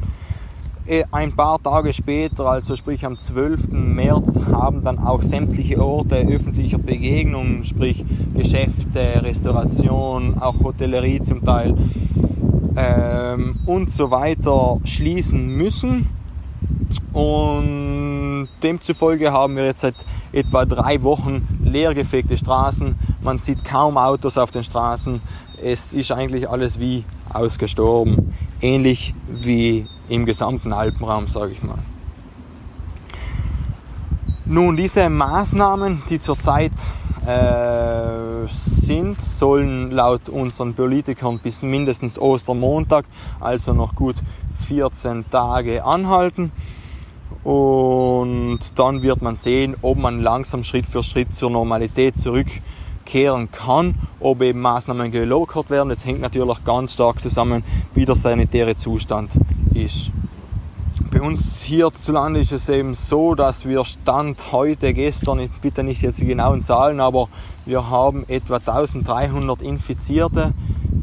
Äh, ein paar Tage später, also sprich am 12. März, haben dann auch sämtliche Orte öffentlicher Begegnung, sprich Geschäfte, Restauration, auch Hotellerie zum Teil ähm, und so weiter schließen müssen. Und demzufolge haben wir jetzt seit etwa drei Wochen leergefegte Straßen. Man sieht kaum Autos auf den Straßen. Es ist eigentlich alles wie ausgestorben. Ähnlich wie im gesamten Alpenraum, sage ich mal. Nun, diese Maßnahmen, die zurzeit äh, sind, sollen laut unseren Politikern bis mindestens Ostermontag, also noch gut 14 Tage anhalten. Und dann wird man sehen, ob man langsam Schritt für Schritt zur Normalität zurückkehren kann, ob eben Maßnahmen gelockert werden. Das hängt natürlich ganz stark zusammen, wie der sanitäre Zustand ist. Bei uns hierzulande ist es eben so, dass wir Stand heute, gestern, bitte nicht jetzt die genauen Zahlen, aber wir haben etwa 1300 Infizierte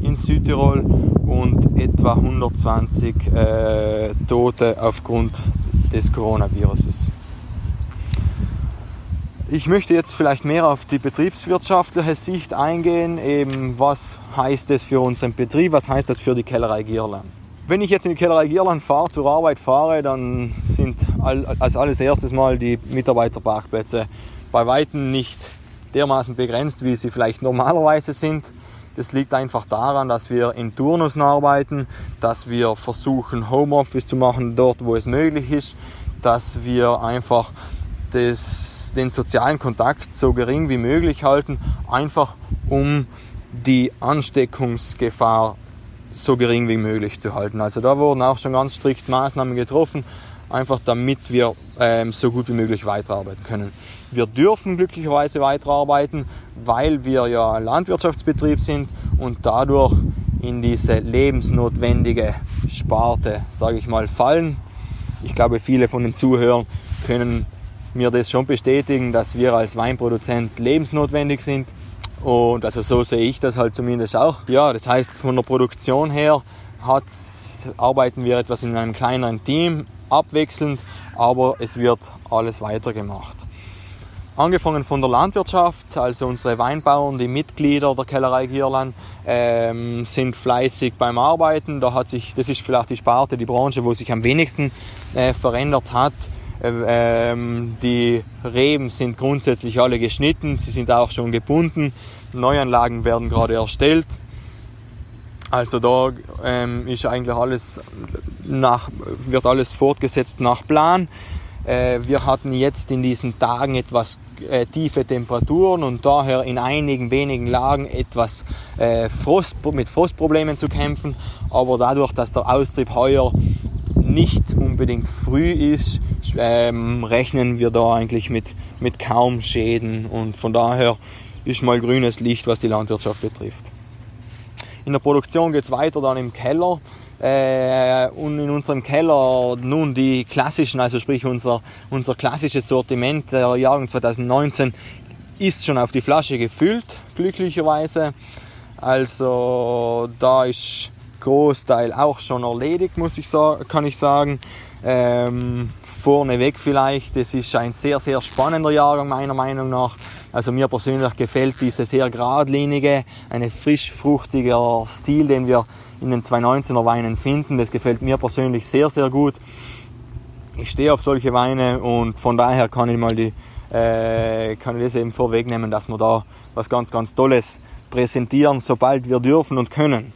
in Südtirol und etwa 120 äh, Tote aufgrund des Coronaviruses. Ich möchte jetzt vielleicht mehr auf die betriebswirtschaftliche Sicht eingehen, eben was heißt das für unseren Betrieb, was heißt das für die Kellerei Gierland. Wenn ich jetzt in die Kellerei Gierland fahre, zur Arbeit fahre, dann sind als alles erstes mal die Mitarbeiterparkplätze bei Weitem nicht dermaßen begrenzt, wie sie vielleicht normalerweise sind. Das liegt einfach daran, dass wir in Turnussen arbeiten, dass wir versuchen Homeoffice zu machen dort, wo es möglich ist, dass wir einfach das, den sozialen Kontakt so gering wie möglich halten, einfach um die Ansteckungsgefahr so gering wie möglich zu halten. Also da wurden auch schon ganz strikt Maßnahmen getroffen, einfach damit wir ähm, so gut wie möglich weiterarbeiten können. Wir dürfen glücklicherweise weiterarbeiten, weil wir ja Landwirtschaftsbetrieb sind und dadurch in diese lebensnotwendige Sparte, sage ich mal, fallen. Ich glaube, viele von den Zuhörern können mir das schon bestätigen, dass wir als Weinproduzent lebensnotwendig sind. Und also so sehe ich das halt zumindest auch. Ja, das heißt, von der Produktion her arbeiten wir etwas in einem kleineren Team, abwechselnd, aber es wird alles weitergemacht. Angefangen von der Landwirtschaft, also unsere Weinbauern, die Mitglieder der Kellerei Gierland, ähm, sind fleißig beim Arbeiten. Da hat sich, das ist vielleicht die Sparte, die Branche, wo sich am wenigsten äh, verändert hat. Äh, ähm, die Reben sind grundsätzlich alle geschnitten, sie sind auch schon gebunden. Neuanlagen werden gerade erstellt. Also da ähm, ist eigentlich alles nach, wird alles fortgesetzt nach Plan. Äh, wir hatten jetzt in diesen Tagen etwas äh, tiefe Temperaturen und daher in einigen wenigen Lagen etwas äh, Frost, mit Frostproblemen zu kämpfen. Aber dadurch, dass der Austrieb heuer nicht unbedingt früh ist, ähm, rechnen wir da eigentlich mit, mit kaum Schäden und von daher ist mal grünes Licht, was die Landwirtschaft betrifft. In der Produktion geht es weiter dann im Keller. Äh, und in unserem Keller nun die klassischen, also sprich unser, unser klassisches Sortiment der Jahrgang 2019 ist schon auf die Flasche gefüllt, glücklicherweise. Also da ist Großteil auch schon erledigt, muss ich sagen, kann ich sagen. Ähm, vorneweg vielleicht, es ist ein sehr, sehr spannender Jahrgang meiner Meinung nach. Also mir persönlich gefällt diese sehr geradlinige, eine frisch fruchtiger Stil, den wir in den 219er Weinen finden. Das gefällt mir persönlich sehr, sehr gut. Ich stehe auf solche Weine und von daher kann ich mal die, äh, kann ich das eben vorwegnehmen, dass wir da was ganz, ganz Tolles präsentieren, sobald wir dürfen und können.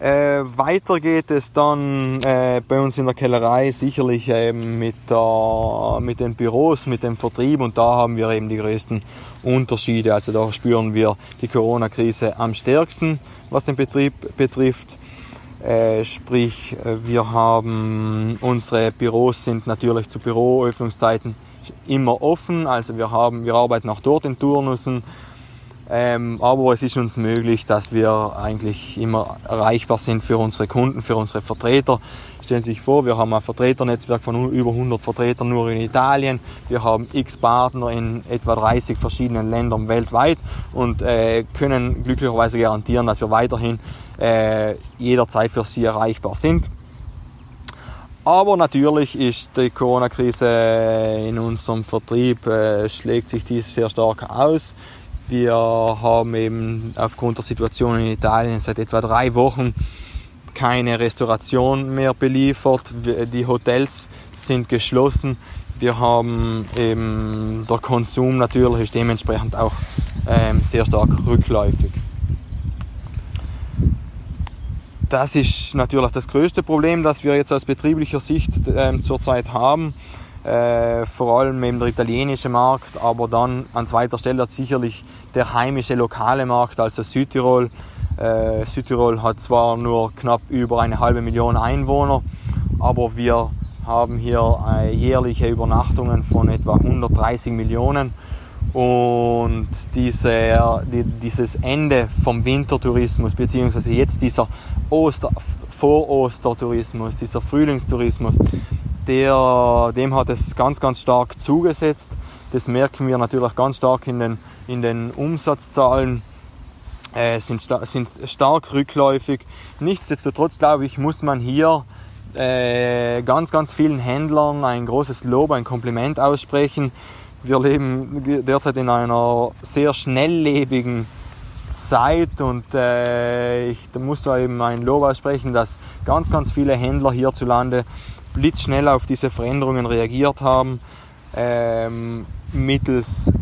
Äh, weiter geht es dann äh, bei uns in der Kellerei sicherlich ähm, mit, der, mit den Büros, mit dem Vertrieb und da haben wir eben die größten Unterschiede. Also da spüren wir die Corona-Krise am stärksten, was den Betrieb betrifft. Äh, sprich, wir haben unsere Büros sind natürlich zu Büroöffnungszeiten immer offen. Also wir haben, wir arbeiten auch dort in Turnussen ähm, aber es ist uns möglich, dass wir eigentlich immer erreichbar sind für unsere Kunden, für unsere Vertreter. Stellen Sie sich vor, wir haben ein Vertreternetzwerk von über 100 Vertretern nur in Italien. Wir haben x Partner in etwa 30 verschiedenen Ländern weltweit und äh, können glücklicherweise garantieren, dass wir weiterhin äh, jederzeit für Sie erreichbar sind. Aber natürlich ist die Corona-Krise in unserem Vertrieb, äh, schlägt sich dies sehr stark aus. Wir haben eben aufgrund der Situation in Italien seit etwa drei Wochen keine Restauration mehr beliefert. Die Hotels sind geschlossen. Wir haben eben der Konsum natürlich ist dementsprechend auch ähm, sehr stark rückläufig. Das ist natürlich das größte Problem, das wir jetzt aus betrieblicher Sicht ähm, zurzeit haben. Äh, vor allem eben der italienische Markt, aber dann an zweiter Stelle hat sicherlich der heimische lokale Markt, also Südtirol. Äh, Südtirol hat zwar nur knapp über eine halbe Million Einwohner, aber wir haben hier äh, jährliche Übernachtungen von etwa 130 Millionen. Und diese, die, dieses Ende vom Wintertourismus, beziehungsweise jetzt dieser Oster, Vorostertourismus, dieser Frühlingstourismus, der, dem hat es ganz, ganz stark zugesetzt. Das merken wir natürlich ganz stark in den, in den Umsatzzahlen. Äh, sind, sind stark rückläufig. Nichtsdestotrotz, glaube ich, muss man hier äh, ganz, ganz vielen Händlern ein großes Lob, ein Kompliment aussprechen. Wir leben derzeit in einer sehr schnelllebigen Zeit und äh, ich muss da eben ein Lob aussprechen, dass ganz, ganz viele Händler hierzulande blitzschnell auf diese Veränderungen reagiert haben, ähm, mittels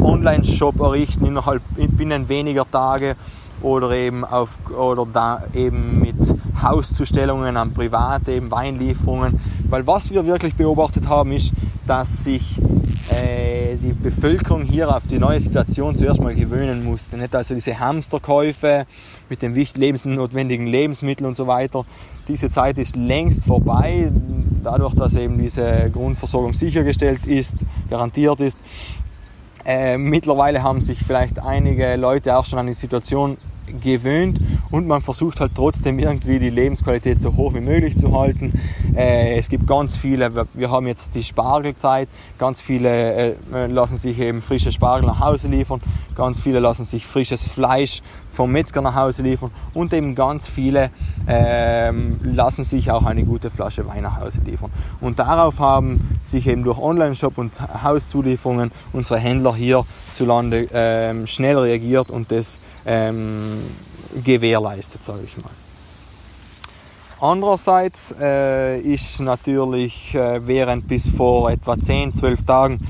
Online-Shop errichten innerhalb binnen weniger Tage oder eben auf oder da eben mit Hauszustellungen an Private, eben Weinlieferungen. Weil was wir wirklich beobachtet haben, ist, dass sich äh, die Bevölkerung hier auf die neue Situation zuerst mal gewöhnen musste. Nicht? Also diese Hamsterkäufe mit den lebensnotwendigen Lebensmitteln und so weiter. Diese Zeit ist längst vorbei, dadurch, dass eben diese Grundversorgung sichergestellt ist, garantiert ist. Äh, mittlerweile haben sich vielleicht einige Leute auch schon an die Situation gewöhnt und man versucht halt trotzdem irgendwie die Lebensqualität so hoch wie möglich zu halten. Äh, es gibt ganz viele, wir haben jetzt die Spargelzeit, ganz viele äh, lassen sich eben frische Spargel nach Hause liefern, ganz viele lassen sich frisches Fleisch vom Metzger nach Hause liefern und eben ganz viele ähm, lassen sich auch eine gute Flasche Wein nach Hause liefern. Und darauf haben sich eben durch Online-Shop und Hauszulieferungen unsere Händler hierzulande ähm, schnell reagiert und das ähm, gewährleistet, sage ich mal. Andererseits äh, ist natürlich äh, während bis vor etwa 10, 12 Tagen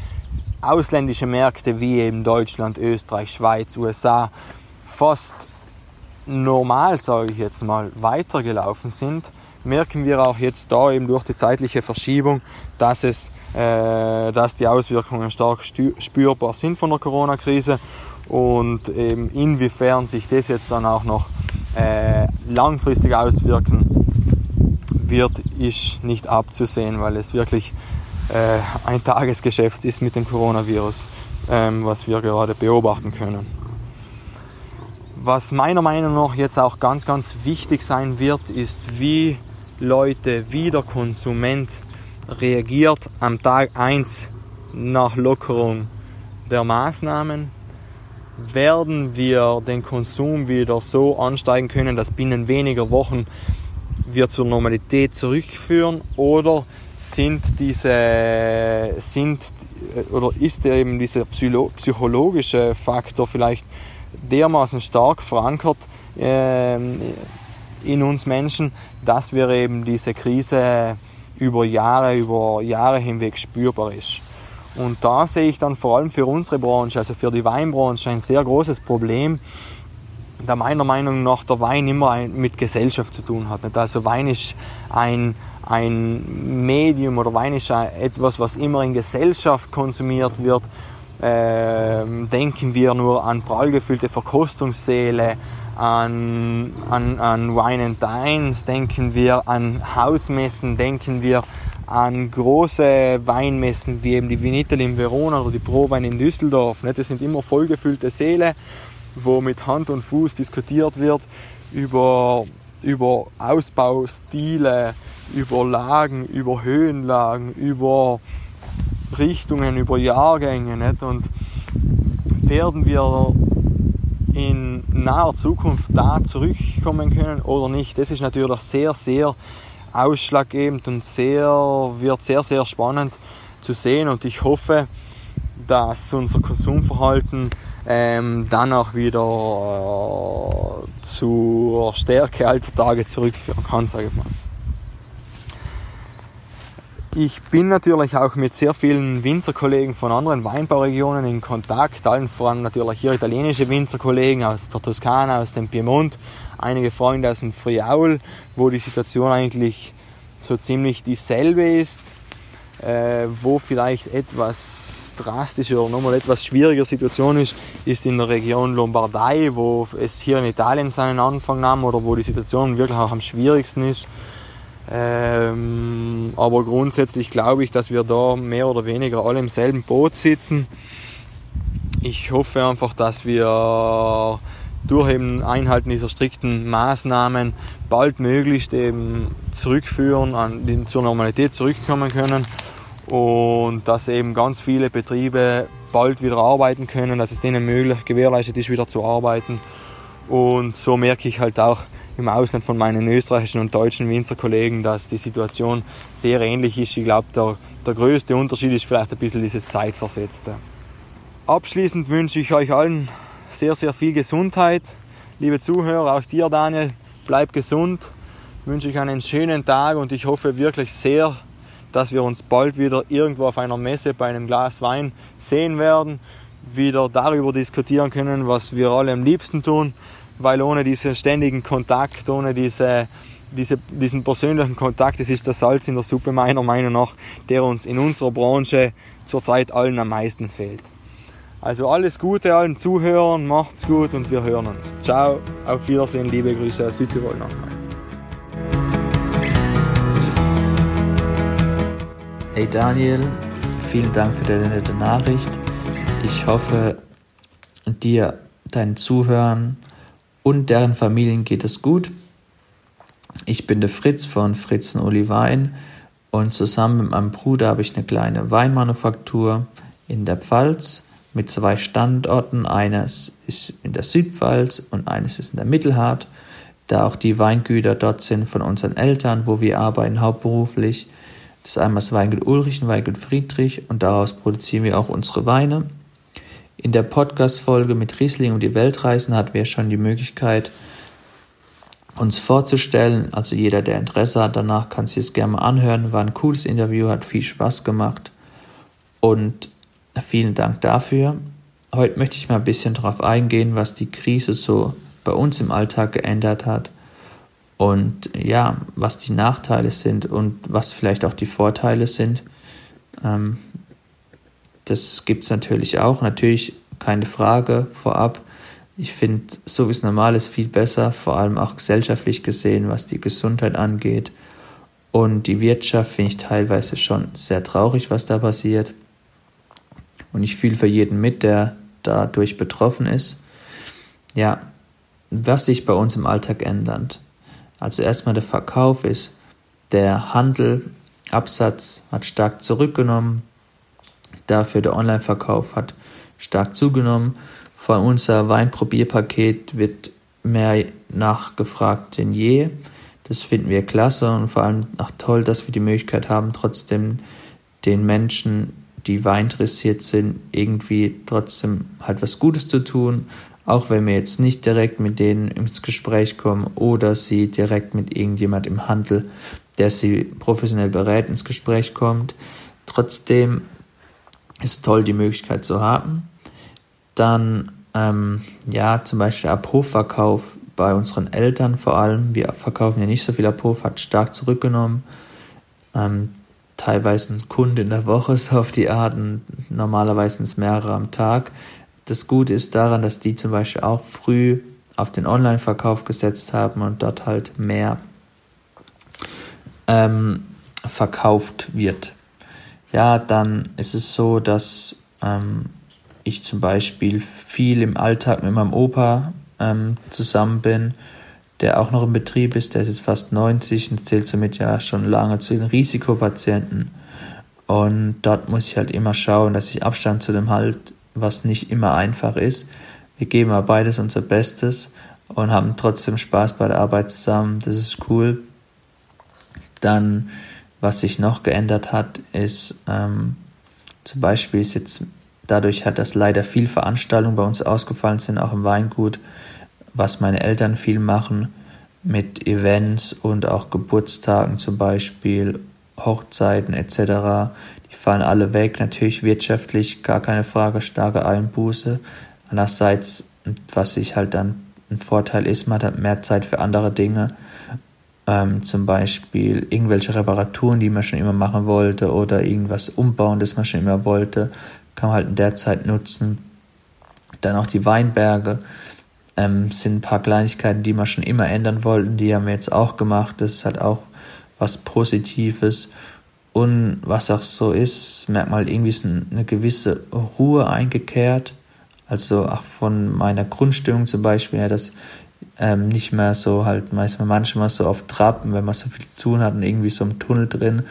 ausländische Märkte wie eben Deutschland, Österreich, Schweiz, USA fast normal, sage ich jetzt mal, weitergelaufen sind, merken wir auch jetzt da eben durch die zeitliche Verschiebung, dass, es, äh, dass die Auswirkungen stark spürbar sind von der Corona-Krise und eben inwiefern sich das jetzt dann auch noch äh, langfristig auswirken wird, ist nicht abzusehen, weil es wirklich äh, ein Tagesgeschäft ist mit dem Coronavirus, ähm, was wir gerade beobachten können. Was meiner Meinung nach jetzt auch ganz, ganz wichtig sein wird, ist, wie Leute, wie der Konsument reagiert am Tag 1 nach Lockerung der Maßnahmen. Werden wir den Konsum wieder so ansteigen können, dass binnen weniger Wochen wir zur Normalität zurückführen oder sind diese sind oder ist eben dieser psychologische Faktor vielleicht dermaßen stark verankert äh, in uns Menschen, dass wir eben diese Krise über Jahre, über Jahre hinweg spürbar ist. Und da sehe ich dann vor allem für unsere Branche, also für die Weinbranche, ein sehr großes Problem, da meiner Meinung nach der Wein immer mit Gesellschaft zu tun hat. Also Wein ist ein, ein Medium oder Wein ist etwas, was immer in Gesellschaft konsumiert wird ähm, denken wir nur an prall gefüllte Verkostungssäle, an, an, an Wine and Dines, denken wir an Hausmessen, denken wir an große Weinmessen wie eben die Vinitel in Verona oder die Prowein in Düsseldorf. Das sind immer vollgefüllte Säle, wo mit Hand und Fuß diskutiert wird über, über Ausbaustile, über Lagen, über Höhenlagen, über Richtungen, über Jahrgänge. Nicht? Und werden wir in naher Zukunft da zurückkommen können oder nicht, das ist natürlich sehr, sehr ausschlaggebend und sehr, wird sehr, sehr spannend zu sehen. Und ich hoffe, dass unser Konsumverhalten ähm, dann auch wieder äh, zur Stärke alter Tage zurückführen kann, sage ich mal. Ich bin natürlich auch mit sehr vielen Winzerkollegen von anderen Weinbauregionen in Kontakt, allen voran natürlich hier italienische Winzerkollegen aus der Toskana, aus dem Piemont, einige Freunde aus dem Friaul, wo die Situation eigentlich so ziemlich dieselbe ist, äh, wo vielleicht etwas drastischer oder nochmal etwas schwieriger Situation ist, ist in der Region Lombardei, wo es hier in Italien seinen Anfang nahm oder wo die Situation wirklich auch am schwierigsten ist ähm, aber grundsätzlich glaube ich, dass wir da mehr oder weniger alle im selben Boot sitzen. Ich hoffe einfach, dass wir durch eben Einhalten dieser strikten Maßnahmen baldmöglichst eben zurückführen, an, zur Normalität zurückkommen können und dass eben ganz viele Betriebe bald wieder arbeiten können, dass es denen möglich gewährleistet ist, wieder zu arbeiten. Und so merke ich halt auch, im Ausland von meinen österreichischen und deutschen Winzerkollegen, dass die Situation sehr ähnlich ist. Ich glaube, der, der größte Unterschied ist vielleicht ein bisschen dieses Zeitversetzte. Abschließend wünsche ich euch allen sehr, sehr viel Gesundheit. Liebe Zuhörer, auch dir Daniel, bleib gesund. Wünsche ich einen schönen Tag und ich hoffe wirklich sehr, dass wir uns bald wieder irgendwo auf einer Messe bei einem Glas Wein sehen werden, wieder darüber diskutieren können, was wir alle am liebsten tun weil ohne diesen ständigen Kontakt, ohne diese, diese, diesen persönlichen Kontakt, das ist der Salz in der Suppe meiner Meinung nach, der uns in unserer Branche zurzeit allen am meisten fehlt. Also alles Gute allen Zuhörern, macht's gut und wir hören uns. Ciao, auf Wiedersehen, liebe Grüße aus Südtirol nochmal. Hey Daniel, vielen Dank für deine nette Nachricht. Ich hoffe, dir, deinen Zuhörern und deren Familien geht es gut. Ich bin der Fritz von Fritzen Uli Wein und zusammen mit meinem Bruder habe ich eine kleine Weinmanufaktur in der Pfalz mit zwei Standorten. Eines ist in der Südpfalz und eines ist in der Mittelhart. Da auch die Weingüter dort sind von unseren Eltern, wo wir arbeiten hauptberuflich. Das ist einmal das Weingut Ulrich und Weingut Friedrich und daraus produzieren wir auch unsere Weine. In der Podcast-Folge mit Riesling und die Weltreisen hatten wir schon die Möglichkeit, uns vorzustellen. Also jeder, der Interesse hat, danach kann sich es gerne mal anhören. War ein cooles Interview, hat viel Spaß gemacht. Und vielen Dank dafür. Heute möchte ich mal ein bisschen darauf eingehen, was die Krise so bei uns im Alltag geändert hat und ja, was die Nachteile sind und was vielleicht auch die Vorteile sind. Ähm, das gibt es natürlich auch. Natürlich keine Frage vorab. Ich finde, so wie es normal ist, viel besser, vor allem auch gesellschaftlich gesehen, was die Gesundheit angeht. Und die Wirtschaft finde ich teilweise schon sehr traurig, was da passiert. Und ich fühle für jeden mit, der dadurch betroffen ist. Ja, was sich bei uns im Alltag ändert. Also erstmal der Verkauf ist, der Handel, Absatz hat stark zurückgenommen, dafür der Online-Verkauf hat stark zugenommen. Von unser Weinprobierpaket wird mehr nachgefragt denn je. Das finden wir klasse und vor allem auch toll, dass wir die Möglichkeit haben, trotzdem den Menschen, die Wein interessiert sind, irgendwie trotzdem halt was Gutes zu tun, auch wenn wir jetzt nicht direkt mit denen ins Gespräch kommen oder sie direkt mit irgendjemand im Handel, der sie professionell berät, ins Gespräch kommt. Trotzdem ist toll, die Möglichkeit zu haben. Dann, ähm, ja, zum Beispiel Abrufverkauf bei unseren Eltern vor allem. Wir verkaufen ja nicht so viel Abruf, hat stark zurückgenommen. Ähm, teilweise ein Kunde in der Woche, so auf die Art, normalerweise sind es mehrere am Tag. Das Gute ist daran, dass die zum Beispiel auch früh auf den Online-Verkauf gesetzt haben und dort halt mehr ähm, verkauft wird. Ja, dann ist es so, dass ähm, ich zum Beispiel viel im Alltag mit meinem Opa ähm, zusammen bin, der auch noch im Betrieb ist, der ist jetzt fast 90 und zählt somit ja schon lange zu den Risikopatienten. Und dort muss ich halt immer schauen, dass ich Abstand zu dem halt was nicht immer einfach ist. Wir geben aber beides unser Bestes und haben trotzdem Spaß bei der Arbeit zusammen. Das ist cool. Dann, was sich noch geändert hat, ist ähm, zum Beispiel ist jetzt dadurch hat, dass leider viel Veranstaltungen bei uns ausgefallen sind, auch im Weingut, was meine Eltern viel machen mit Events und auch Geburtstagen zum Beispiel, Hochzeiten etc. Die fallen alle weg. Natürlich wirtschaftlich gar keine Frage, starke Einbuße. Andererseits, was sich halt dann ein Vorteil ist, man hat mehr Zeit für andere Dinge. Ähm, zum Beispiel irgendwelche Reparaturen, die man schon immer machen wollte oder irgendwas umbauen, das man schon immer wollte, kann man halt in der Zeit nutzen. Dann auch die Weinberge ähm, sind ein paar Kleinigkeiten, die man schon immer ändern wollten, die haben wir jetzt auch gemacht. Das ist halt auch was Positives. Und was auch so ist, merkt man halt irgendwie ist eine gewisse Ruhe eingekehrt. Also auch von meiner Grundstimmung zum Beispiel, ja, dass ähm, nicht mehr so halt manchmal manchmal so auf Trappen, wenn man so viel zu tun hat und irgendwie so im Tunnel drin.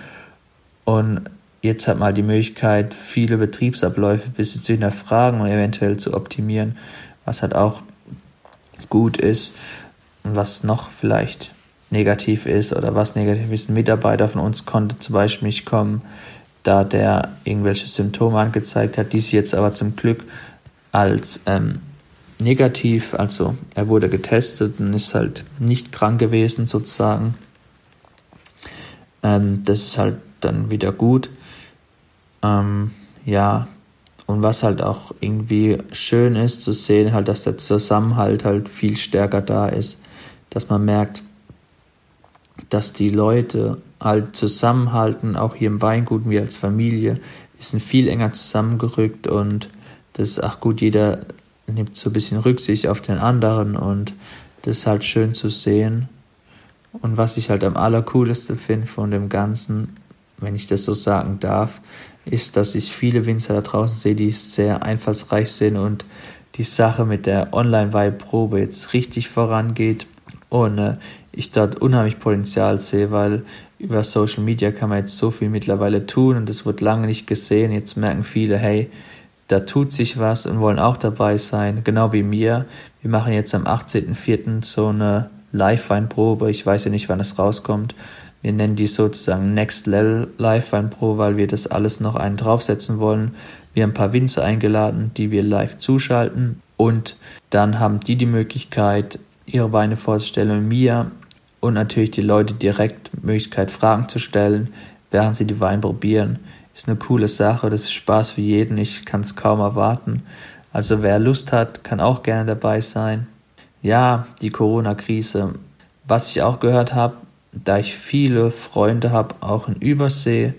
Und jetzt hat man halt die Möglichkeit, viele Betriebsabläufe ein bisschen zu hinterfragen und eventuell zu optimieren, was halt auch gut ist und was noch vielleicht negativ ist oder was negativ ist. Ein Mitarbeiter von uns konnte zum Beispiel nicht kommen, da der irgendwelche Symptome angezeigt hat, die sich jetzt aber zum Glück als ähm, negativ, also er wurde getestet und ist halt nicht krank gewesen sozusagen. Ähm, das ist halt dann wieder gut. Ähm, ja, und was halt auch irgendwie schön ist zu sehen, halt, dass der Zusammenhalt halt viel stärker da ist, dass man merkt, dass die Leute halt zusammenhalten, auch hier im Weingut, wir als Familie, wir sind viel enger zusammengerückt und das ist auch gut, jeder nimmt so ein bisschen Rücksicht auf den anderen und das ist halt schön zu sehen. Und was ich halt am allercoolsten finde von dem Ganzen, wenn ich das so sagen darf, ist, dass ich viele Winzer da draußen sehe, die sehr einfallsreich sind und die Sache mit der Online-Weinprobe jetzt richtig vorangeht und äh, ich dort unheimlich Potenzial sehe, weil über Social Media kann man jetzt so viel mittlerweile tun und das wird lange nicht gesehen. Jetzt merken viele, hey, da tut sich was und wollen auch dabei sein, genau wie mir. Wir machen jetzt am 18.04. so eine Live-Weinprobe. Ich weiß ja nicht, wann es rauskommt. Wir nennen die sozusagen Next Level Live-Weinprobe, weil wir das alles noch einen draufsetzen wollen. Wir haben ein paar Winzer eingeladen, die wir live zuschalten und dann haben die die Möglichkeit, ihre Weine vorzustellen und mir und natürlich die Leute direkt Möglichkeit, Fragen zu stellen, während sie die Weine probieren. Ist eine coole Sache, das ist Spaß für jeden, ich kann es kaum erwarten. Also wer Lust hat, kann auch gerne dabei sein. Ja, die Corona-Krise. Was ich auch gehört habe, da ich viele Freunde habe, auch in Übersee,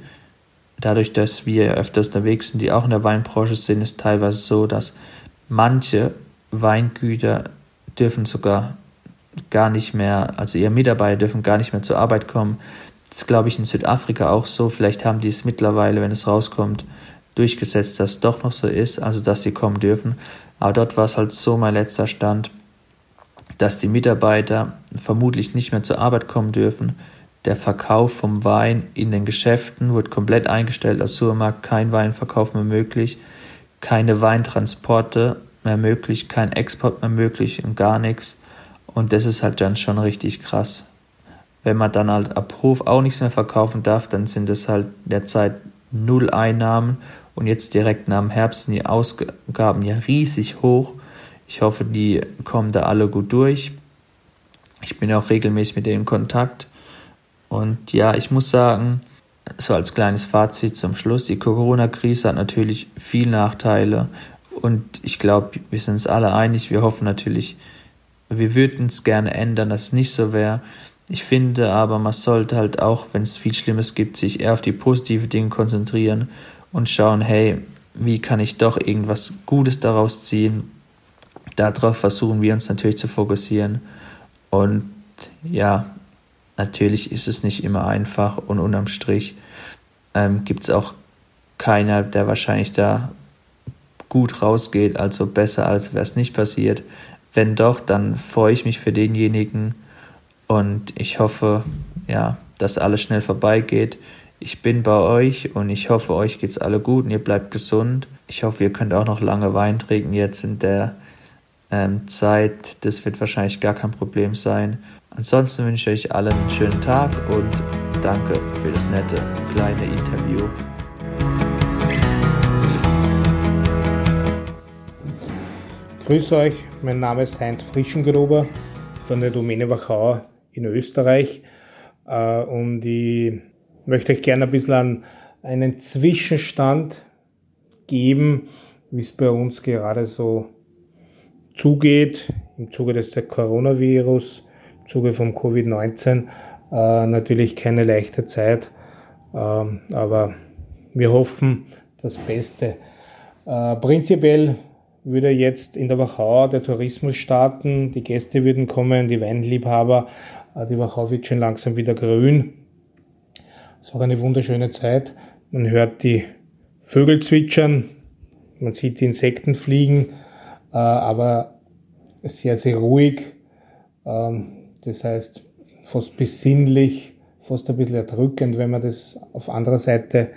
dadurch, dass wir öfters unterwegs sind, die auch in der Weinbranche sind, ist teilweise so, dass manche Weingüter dürfen sogar gar nicht mehr, also ihre Mitarbeiter dürfen gar nicht mehr zur Arbeit kommen. Das ist, glaube ich, in Südafrika auch so. Vielleicht haben die es mittlerweile, wenn es rauskommt, durchgesetzt, dass es doch noch so ist, also dass sie kommen dürfen. Aber dort war es halt so mein letzter Stand, dass die Mitarbeiter vermutlich nicht mehr zur Arbeit kommen dürfen. Der Verkauf vom Wein in den Geschäften wird komplett eingestellt. Als Supermarkt kein Weinverkauf mehr möglich, keine Weintransporte mehr möglich, kein Export mehr möglich und gar nichts. Und das ist halt dann schon richtig krass. Wenn man dann halt ab Hof auch nichts mehr verkaufen darf, dann sind es halt derzeit null Einnahmen und jetzt direkt nach dem Herbst sind die Ausgaben ja riesig hoch. Ich hoffe, die kommen da alle gut durch. Ich bin auch regelmäßig mit denen in Kontakt. Und ja, ich muss sagen, so als kleines Fazit zum Schluss, die Corona-Krise hat natürlich viele Nachteile. Und ich glaube, wir sind uns alle einig. Wir hoffen natürlich, wir würden es gerne ändern, dass es nicht so wäre. Ich finde aber, man sollte halt auch, wenn es viel Schlimmes gibt, sich eher auf die positiven Dinge konzentrieren und schauen, hey, wie kann ich doch irgendwas Gutes daraus ziehen? Darauf versuchen wir uns natürlich zu fokussieren. Und ja, natürlich ist es nicht immer einfach und unterm Strich ähm, gibt es auch keiner, der wahrscheinlich da gut rausgeht, also besser als wäre es nicht passiert. Wenn doch, dann freue ich mich für denjenigen und ich hoffe, ja, dass alles schnell vorbeigeht. Ich bin bei euch und ich hoffe, euch geht's alle gut und ihr bleibt gesund. Ich hoffe, ihr könnt auch noch lange Wein trinken jetzt in der ähm, Zeit. Das wird wahrscheinlich gar kein Problem sein. Ansonsten wünsche ich euch allen einen schönen Tag und danke für das nette kleine Interview. Grüß euch, mein Name ist Heinz Frischengruber von der Domäne Wachau in Österreich äh, und ich möchte euch gerne ein bisschen einen Zwischenstand geben, wie es bei uns gerade so zugeht im Zuge des Coronavirus, im Zuge vom Covid-19. Äh, natürlich keine leichte Zeit, äh, aber wir hoffen das Beste. Äh, prinzipiell würde jetzt in der Wachau der Tourismus starten, die Gäste würden kommen, die Weinliebhaber, die Wachau wird schon langsam wieder grün. Es ist auch eine wunderschöne Zeit. Man hört die Vögel zwitschern, man sieht die Insekten fliegen, äh, aber sehr, sehr ruhig. Ähm, das heißt, fast besinnlich, fast ein bisschen erdrückend, wenn man das auf anderer Seite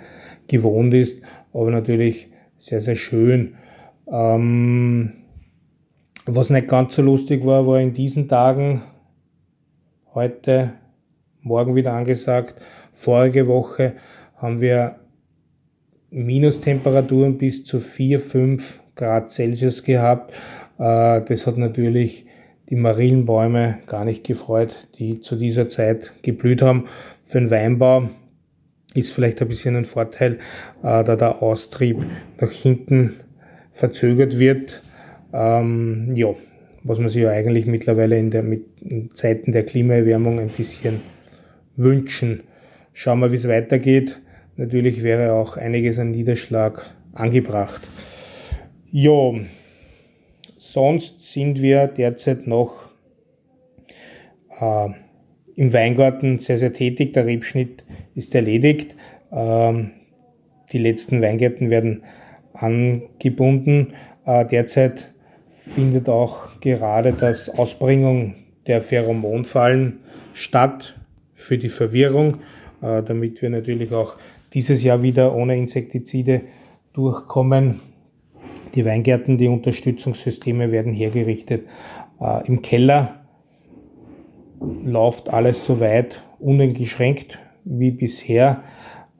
gewohnt ist, aber natürlich sehr, sehr schön. Ähm, was nicht ganz so lustig war, war in diesen Tagen, heute, morgen wieder angesagt, vorige Woche haben wir Minustemperaturen bis zu 4, 5 Grad Celsius gehabt. Äh, das hat natürlich die Marillenbäume gar nicht gefreut, die zu dieser Zeit geblüht haben. Für den Weinbau ist vielleicht ein bisschen ein Vorteil, äh, da der Austrieb nach hinten verzögert wird. Ähm, ja, was man sich ja eigentlich mittlerweile in, der, mit, in Zeiten der Klimaerwärmung ein bisschen wünschen. Schauen wir, wie es weitergeht. Natürlich wäre auch einiges an Niederschlag angebracht. Ja, sonst sind wir derzeit noch äh, im Weingarten sehr, sehr tätig. Der Rebschnitt ist erledigt. Ähm, die letzten Weingärten werden angebunden. Äh, derzeit findet auch gerade das Ausbringung der Pheromonfallen statt für die Verwirrung, äh, damit wir natürlich auch dieses Jahr wieder ohne Insektizide durchkommen. Die Weingärten, die Unterstützungssysteme werden hergerichtet. Äh, Im Keller läuft alles soweit uneingeschränkt wie bisher.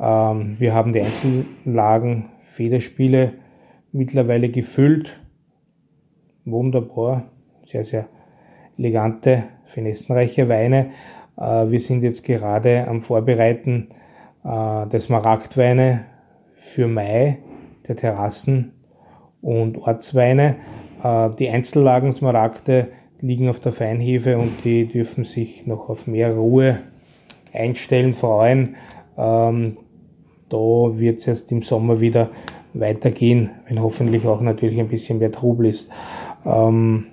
Ähm, wir haben die Einzellagen, Federspiele mittlerweile gefüllt. Wunderbar, sehr, sehr elegante, finessenreiche Weine. Äh, wir sind jetzt gerade am Vorbereiten äh, des Maragdweine für Mai, der Terrassen und Ortsweine. Äh, die Einzellagen Smaragde liegen auf der Feinhefe und die dürfen sich noch auf mehr Ruhe einstellen, freuen. Ähm, da wird es erst im Sommer wieder weitergehen, wenn hoffentlich auch natürlich ein bisschen mehr Trubel ist. Ähm,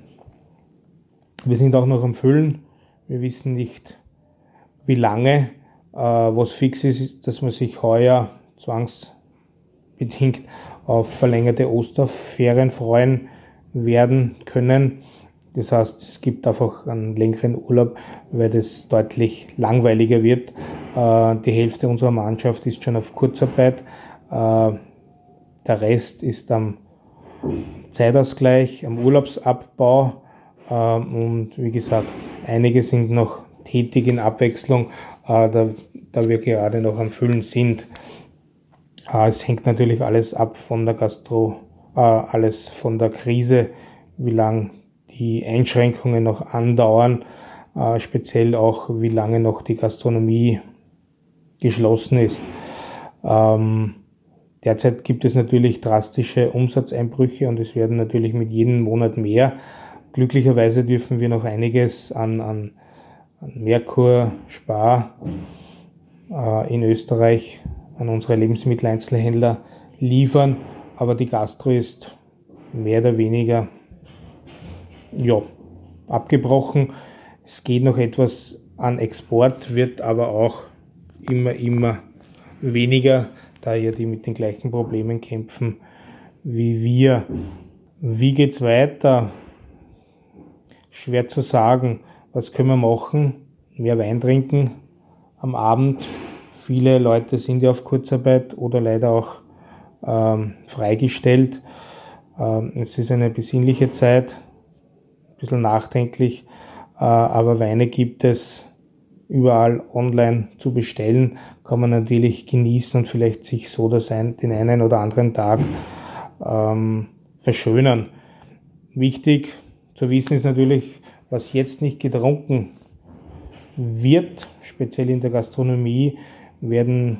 wir sind auch noch am Füllen. Wir wissen nicht, wie lange. Äh, was fix ist, ist, dass man sich heuer zwangsbedingt auf verlängerte Osterferien freuen werden können. Das heißt, es gibt einfach einen längeren Urlaub, weil das deutlich langweiliger wird. Äh, die Hälfte unserer Mannschaft ist schon auf Kurzarbeit. Äh, der Rest ist am Zeitausgleich, am Urlaubsabbau. Äh, und wie gesagt, einige sind noch tätig in Abwechslung, da, da wir gerade noch am Füllen sind. Es hängt natürlich alles ab von der Gastro, alles von der Krise, wie lang die Einschränkungen noch andauern, äh, speziell auch wie lange noch die Gastronomie geschlossen ist. Ähm, derzeit gibt es natürlich drastische Umsatzeinbrüche und es werden natürlich mit jedem Monat mehr. Glücklicherweise dürfen wir noch einiges an, an, an Merkur, Spar äh, in Österreich an unsere Lebensmitteleinzelhändler liefern, aber die Gastro ist mehr oder weniger ja, abgebrochen. Es geht noch etwas an Export, wird aber auch immer, immer weniger, da ja die mit den gleichen Problemen kämpfen wie wir. Wie geht's weiter? Schwer zu sagen. Was können wir machen? Mehr Wein trinken am Abend. Viele Leute sind ja auf Kurzarbeit oder leider auch ähm, freigestellt. Ähm, es ist eine besinnliche Zeit bisschen nachdenklich, äh, aber Weine gibt es überall online zu bestellen, kann man natürlich genießen und vielleicht sich so das ein, den einen oder anderen Tag ähm, verschönern. Wichtig zu wissen ist natürlich, was jetzt nicht getrunken wird, speziell in der Gastronomie, werden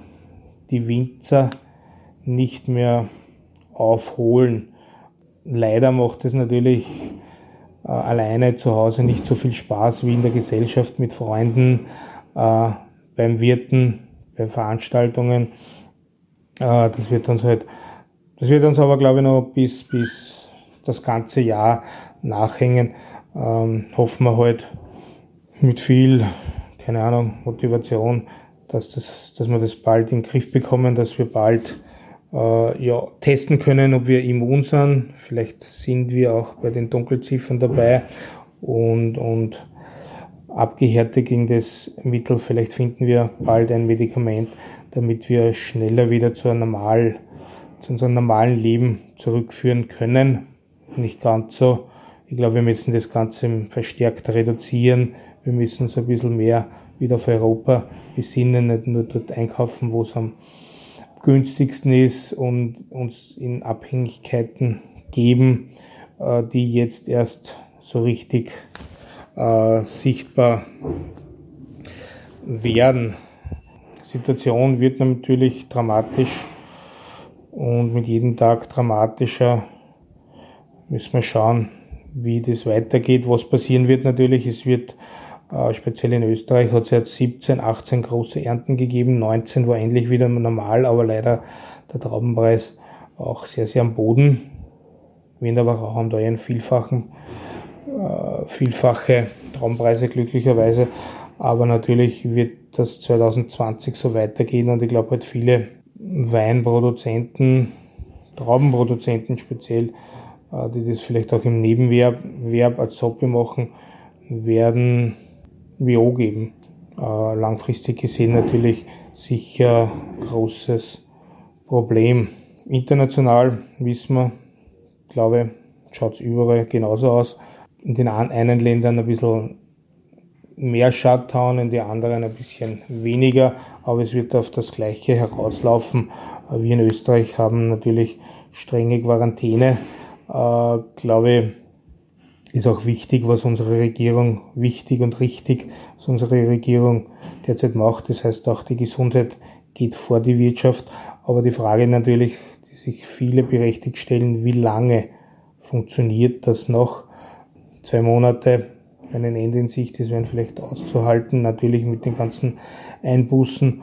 die Winzer nicht mehr aufholen. Leider macht es natürlich äh, alleine zu Hause nicht so viel Spaß wie in der Gesellschaft mit Freunden, äh, beim Wirten, bei Veranstaltungen. Äh, das wird uns halt, das wird uns aber glaube ich noch bis, bis das ganze Jahr nachhängen. Ähm, hoffen wir halt mit viel, keine Ahnung, Motivation, dass, das, dass wir das bald in den Griff bekommen, dass wir bald äh, ja, testen können, ob wir immun sind. Vielleicht sind wir auch bei den Dunkelziffern dabei und, und abgehärtet gegen das Mittel. Vielleicht finden wir bald ein Medikament, damit wir schneller wieder zu, normal, zu unserem normalen Leben zurückführen können. Nicht ganz so. Ich glaube, wir müssen das Ganze verstärkt reduzieren. Wir müssen uns ein bisschen mehr wieder auf Europa besinnen, nicht nur dort einkaufen, wo es am günstigsten ist und uns in Abhängigkeiten geben, äh, die jetzt erst so richtig äh, sichtbar werden. Die Situation wird natürlich dramatisch und mit jedem Tag dramatischer. Müssen wir schauen, wie das weitergeht. Was passieren wird natürlich, es wird speziell in Österreich hat es jetzt 17, 18 große Ernten gegeben. 19 war endlich wieder normal, aber leider der Traubenpreis auch sehr, sehr am Boden. Wienerwacher haben da einen vielfachen, äh, vielfache Traubenpreise glücklicherweise. Aber natürlich wird das 2020 so weitergehen und ich glaube halt viele Weinproduzenten, Traubenproduzenten speziell, äh, die das vielleicht auch im Nebenwerb als Hobby machen, werden WO geben. Äh, langfristig gesehen natürlich sicher großes Problem. International wissen wir, glaube schaut es überall genauso aus. In den einen Ländern ein bisschen mehr Shutdown, in den anderen ein bisschen weniger, aber es wird auf das Gleiche herauslaufen. Wir in Österreich haben natürlich strenge Quarantäne. Äh, glaube, ist auch wichtig, was unsere Regierung wichtig und richtig, was unsere Regierung derzeit macht. Das heißt, auch die Gesundheit geht vor die Wirtschaft. Aber die Frage natürlich, die sich viele berechtigt stellen, wie lange funktioniert das noch? Zwei Monate, wenn ein Ende in Sicht ist, werden vielleicht auszuhalten, natürlich mit den ganzen Einbußen.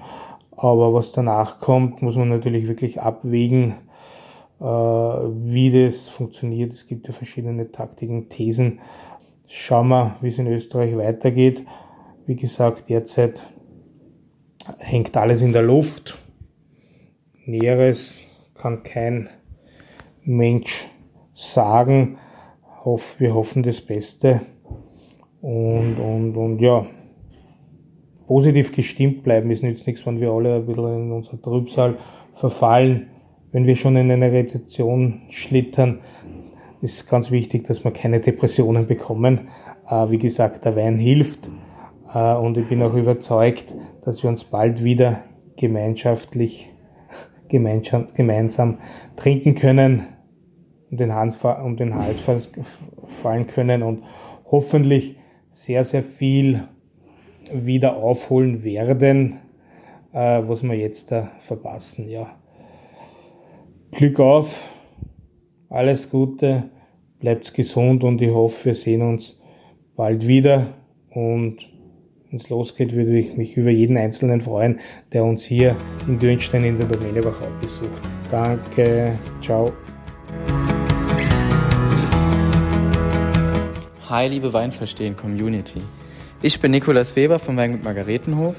Aber was danach kommt, muss man natürlich wirklich abwägen, wie das funktioniert. Es gibt ja verschiedene Taktiken, Thesen. Schauen wir, wie es in Österreich weitergeht. Wie gesagt, derzeit hängt alles in der Luft. Näheres kann kein Mensch sagen. wir hoffen das Beste. Und, und, und ja, positiv gestimmt bleiben ist nützt nichts, wenn wir alle ein bisschen in unser Trübsal verfallen. Wenn wir schon in eine Rezession schlittern, ist ganz wichtig, dass wir keine Depressionen bekommen. Äh, wie gesagt, der Wein hilft. Äh, und ich bin auch überzeugt, dass wir uns bald wieder gemeinschaftlich, gemeinsam, trinken können, um den, Hand, um den Hals fallen können und hoffentlich sehr, sehr viel wieder aufholen werden, äh, was wir jetzt verpassen. Ja. Glück auf, alles Gute, bleibt gesund und ich hoffe, wir sehen uns bald wieder und wenn es losgeht, würde ich mich über jeden Einzelnen freuen, der uns hier in Dürnstein in der Domäne Wachau besucht. Danke, ciao. Hi, liebe Weinverstehen Community. Ich bin Nikolas Weber vom Weingut Margaretenhof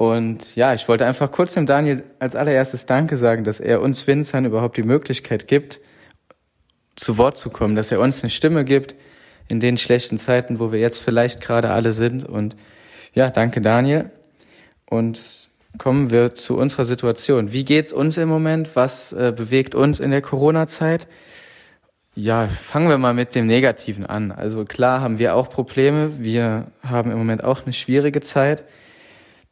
und ja, ich wollte einfach kurz dem Daniel als allererstes Danke sagen, dass er uns Winzern überhaupt die Möglichkeit gibt, zu Wort zu kommen, dass er uns eine Stimme gibt in den schlechten Zeiten, wo wir jetzt vielleicht gerade alle sind. Und ja, danke Daniel. Und kommen wir zu unserer Situation. Wie geht's uns im Moment? Was äh, bewegt uns in der Corona-Zeit? Ja, fangen wir mal mit dem Negativen an. Also klar haben wir auch Probleme. Wir haben im Moment auch eine schwierige Zeit.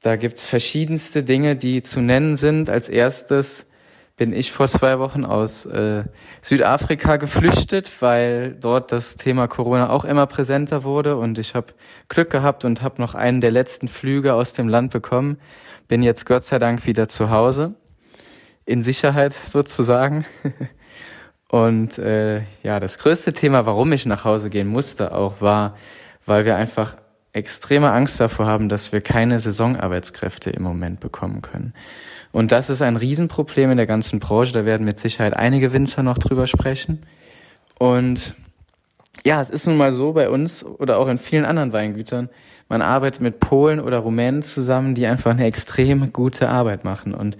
Da gibt's verschiedenste Dinge, die zu nennen sind. Als erstes bin ich vor zwei Wochen aus äh, Südafrika geflüchtet, weil dort das Thema Corona auch immer präsenter wurde und ich habe Glück gehabt und habe noch einen der letzten Flüge aus dem Land bekommen. Bin jetzt Gott sei Dank wieder zu Hause, in Sicherheit sozusagen. Und äh, ja, das größte Thema, warum ich nach Hause gehen musste, auch war, weil wir einfach extreme Angst davor haben, dass wir keine Saisonarbeitskräfte im Moment bekommen können. Und das ist ein Riesenproblem in der ganzen Branche. Da werden mit Sicherheit einige Winzer noch drüber sprechen. Und ja, es ist nun mal so bei uns oder auch in vielen anderen Weingütern, man arbeitet mit Polen oder Rumänen zusammen, die einfach eine extrem gute Arbeit machen. Und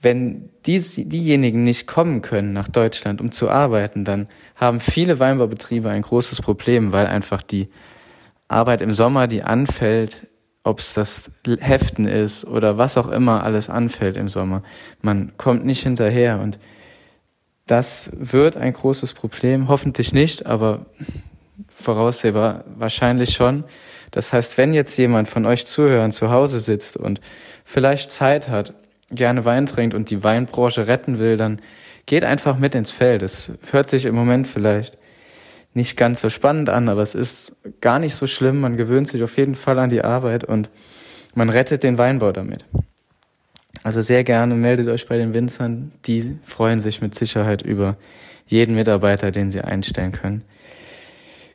wenn dies, diejenigen nicht kommen können nach Deutschland, um zu arbeiten, dann haben viele Weinbaubetriebe ein großes Problem, weil einfach die Arbeit im Sommer, die anfällt, ob es das Heften ist oder was auch immer alles anfällt im Sommer, man kommt nicht hinterher und das wird ein großes Problem, hoffentlich nicht, aber voraussehbar wahrscheinlich schon. Das heißt, wenn jetzt jemand von euch zuhören zu Hause sitzt und vielleicht Zeit hat, gerne Wein trinkt und die Weinbranche retten will, dann geht einfach mit ins Feld. Es hört sich im Moment vielleicht nicht ganz so spannend an, aber es ist gar nicht so schlimm. Man gewöhnt sich auf jeden Fall an die Arbeit und man rettet den Weinbau damit. Also sehr gerne meldet euch bei den Winzern. Die freuen sich mit Sicherheit über jeden Mitarbeiter, den sie einstellen können.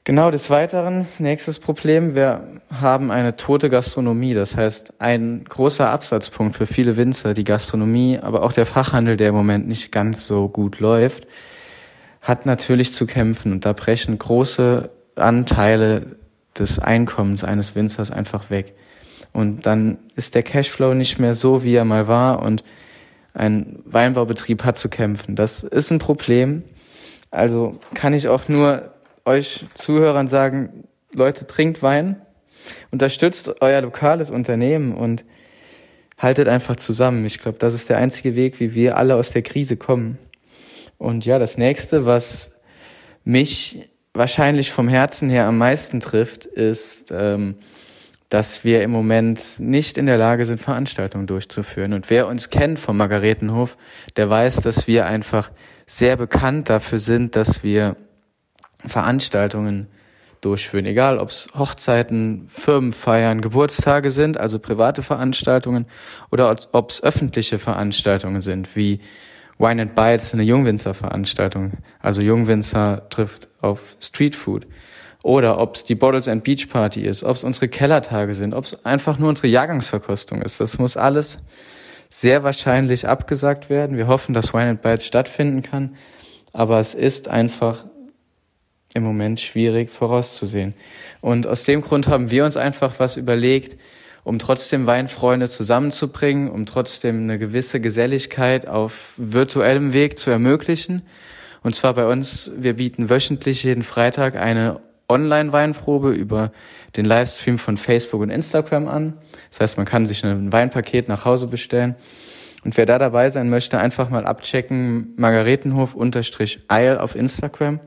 Genau des Weiteren, nächstes Problem, wir haben eine tote Gastronomie. Das heißt, ein großer Absatzpunkt für viele Winzer, die Gastronomie, aber auch der Fachhandel, der im Moment nicht ganz so gut läuft, hat natürlich zu kämpfen. Und da brechen große Anteile des Einkommens eines Winzers einfach weg. Und dann ist der Cashflow nicht mehr so, wie er mal war. Und ein Weinbaubetrieb hat zu kämpfen. Das ist ein Problem. Also kann ich auch nur euch Zuhörern sagen, Leute, trinkt Wein, unterstützt euer lokales Unternehmen und haltet einfach zusammen. Ich glaube, das ist der einzige Weg, wie wir alle aus der Krise kommen. Und ja, das nächste, was mich wahrscheinlich vom Herzen her am meisten trifft, ist, ähm, dass wir im Moment nicht in der Lage sind, Veranstaltungen durchzuführen. Und wer uns kennt vom Margaretenhof, der weiß, dass wir einfach sehr bekannt dafür sind, dass wir Veranstaltungen durchführen. Egal, ob es Hochzeiten, Firmenfeiern, Geburtstage sind, also private Veranstaltungen, oder ob es öffentliche Veranstaltungen sind, wie Wine and Bites, eine Jungwinzer-Veranstaltung. Also Jungwinzer trifft auf Streetfood oder ob es die Bottles and Beach Party ist, ob es unsere Kellertage sind, ob es einfach nur unsere Jahrgangsverkostung ist. Das muss alles sehr wahrscheinlich abgesagt werden. Wir hoffen, dass Wine and Bites stattfinden kann, aber es ist einfach im Moment schwierig vorauszusehen. Und aus dem Grund haben wir uns einfach was überlegt, um trotzdem Weinfreunde zusammenzubringen, um trotzdem eine gewisse Geselligkeit auf virtuellem Weg zu ermöglichen. Und zwar bei uns, wir bieten wöchentlich jeden Freitag eine Online-Weinprobe über den Livestream von Facebook und Instagram an. Das heißt, man kann sich ein Weinpaket nach Hause bestellen. Und wer da dabei sein möchte, einfach mal abchecken, Margaretenhof-Eil auf Instagram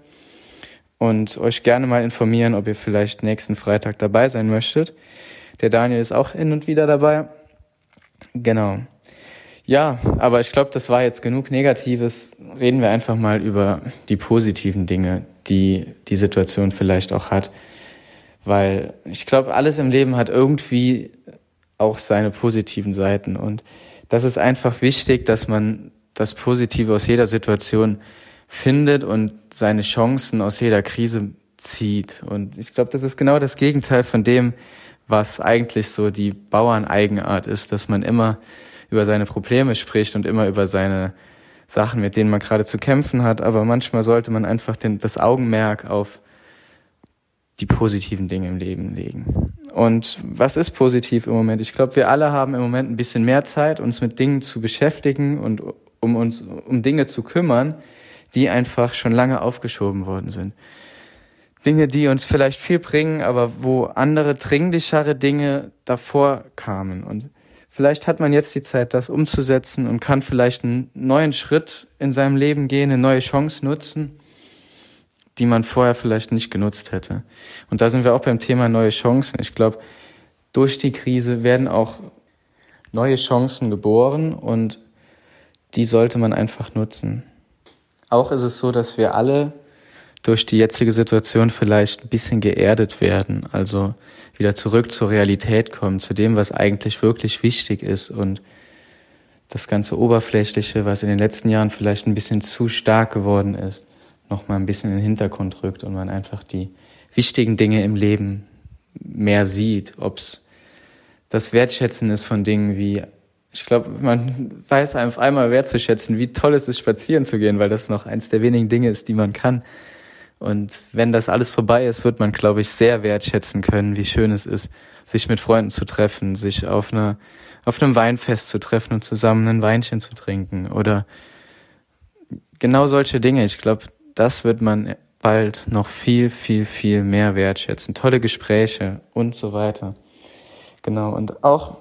und euch gerne mal informieren, ob ihr vielleicht nächsten Freitag dabei sein möchtet. Der Daniel ist auch hin und wieder dabei. Genau. Ja, aber ich glaube, das war jetzt genug Negatives. Reden wir einfach mal über die positiven Dinge, die die Situation vielleicht auch hat. Weil ich glaube, alles im Leben hat irgendwie auch seine positiven Seiten. Und das ist einfach wichtig, dass man das Positive aus jeder Situation findet und seine Chancen aus jeder Krise zieht. Und ich glaube, das ist genau das Gegenteil von dem, was eigentlich so die Bauerneigenart ist, dass man immer über seine Probleme spricht und immer über seine Sachen, mit denen man gerade zu kämpfen hat, aber manchmal sollte man einfach den, das Augenmerk auf die positiven Dinge im Leben legen. Und was ist positiv im Moment? Ich glaube, wir alle haben im Moment ein bisschen mehr Zeit, uns mit Dingen zu beschäftigen und um uns um Dinge zu kümmern, die einfach schon lange aufgeschoben worden sind. Dinge, die uns vielleicht viel bringen, aber wo andere dringlichere Dinge davor kamen. Und Vielleicht hat man jetzt die Zeit, das umzusetzen und kann vielleicht einen neuen Schritt in seinem Leben gehen, eine neue Chance nutzen, die man vorher vielleicht nicht genutzt hätte. Und da sind wir auch beim Thema neue Chancen. Ich glaube, durch die Krise werden auch neue Chancen geboren und die sollte man einfach nutzen. Auch ist es so, dass wir alle durch die jetzige Situation vielleicht ein bisschen geerdet werden, also wieder zurück zur Realität kommen, zu dem, was eigentlich wirklich wichtig ist und das ganze Oberflächliche, was in den letzten Jahren vielleicht ein bisschen zu stark geworden ist, nochmal ein bisschen in den Hintergrund rückt und man einfach die wichtigen Dinge im Leben mehr sieht, ob es das Wertschätzen ist von Dingen wie, ich glaube, man weiß einfach einmal wertzuschätzen, wie toll es ist, spazieren zu gehen, weil das noch eins der wenigen Dinge ist, die man kann. Und wenn das alles vorbei ist, wird man, glaube ich, sehr wertschätzen können, wie schön es ist, sich mit Freunden zu treffen, sich auf, einer, auf einem Weinfest zu treffen und zusammen ein Weinchen zu trinken oder genau solche Dinge. Ich glaube, das wird man bald noch viel, viel, viel mehr wertschätzen. Tolle Gespräche und so weiter. Genau. Und auch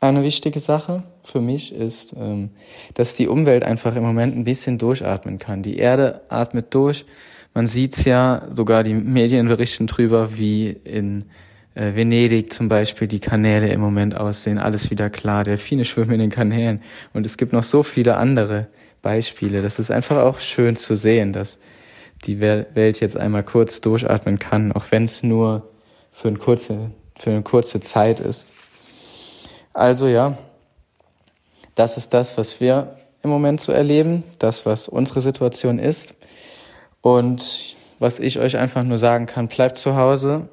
eine wichtige Sache für mich ist, ähm, dass die Umwelt einfach im Moment ein bisschen durchatmen kann. Die Erde atmet durch man sieht's ja, sogar die Medien berichten drüber, wie in äh, Venedig zum Beispiel die Kanäle im Moment aussehen. Alles wieder klar, Delfine schwimmen in den Kanälen. Und es gibt noch so viele andere Beispiele. Das ist einfach auch schön zu sehen, dass die Welt jetzt einmal kurz durchatmen kann, auch wenn es nur für eine kurze, für eine kurze Zeit ist. Also ja, das ist das, was wir im Moment so erleben, das, was unsere Situation ist. Und was ich euch einfach nur sagen kann, bleibt zu Hause,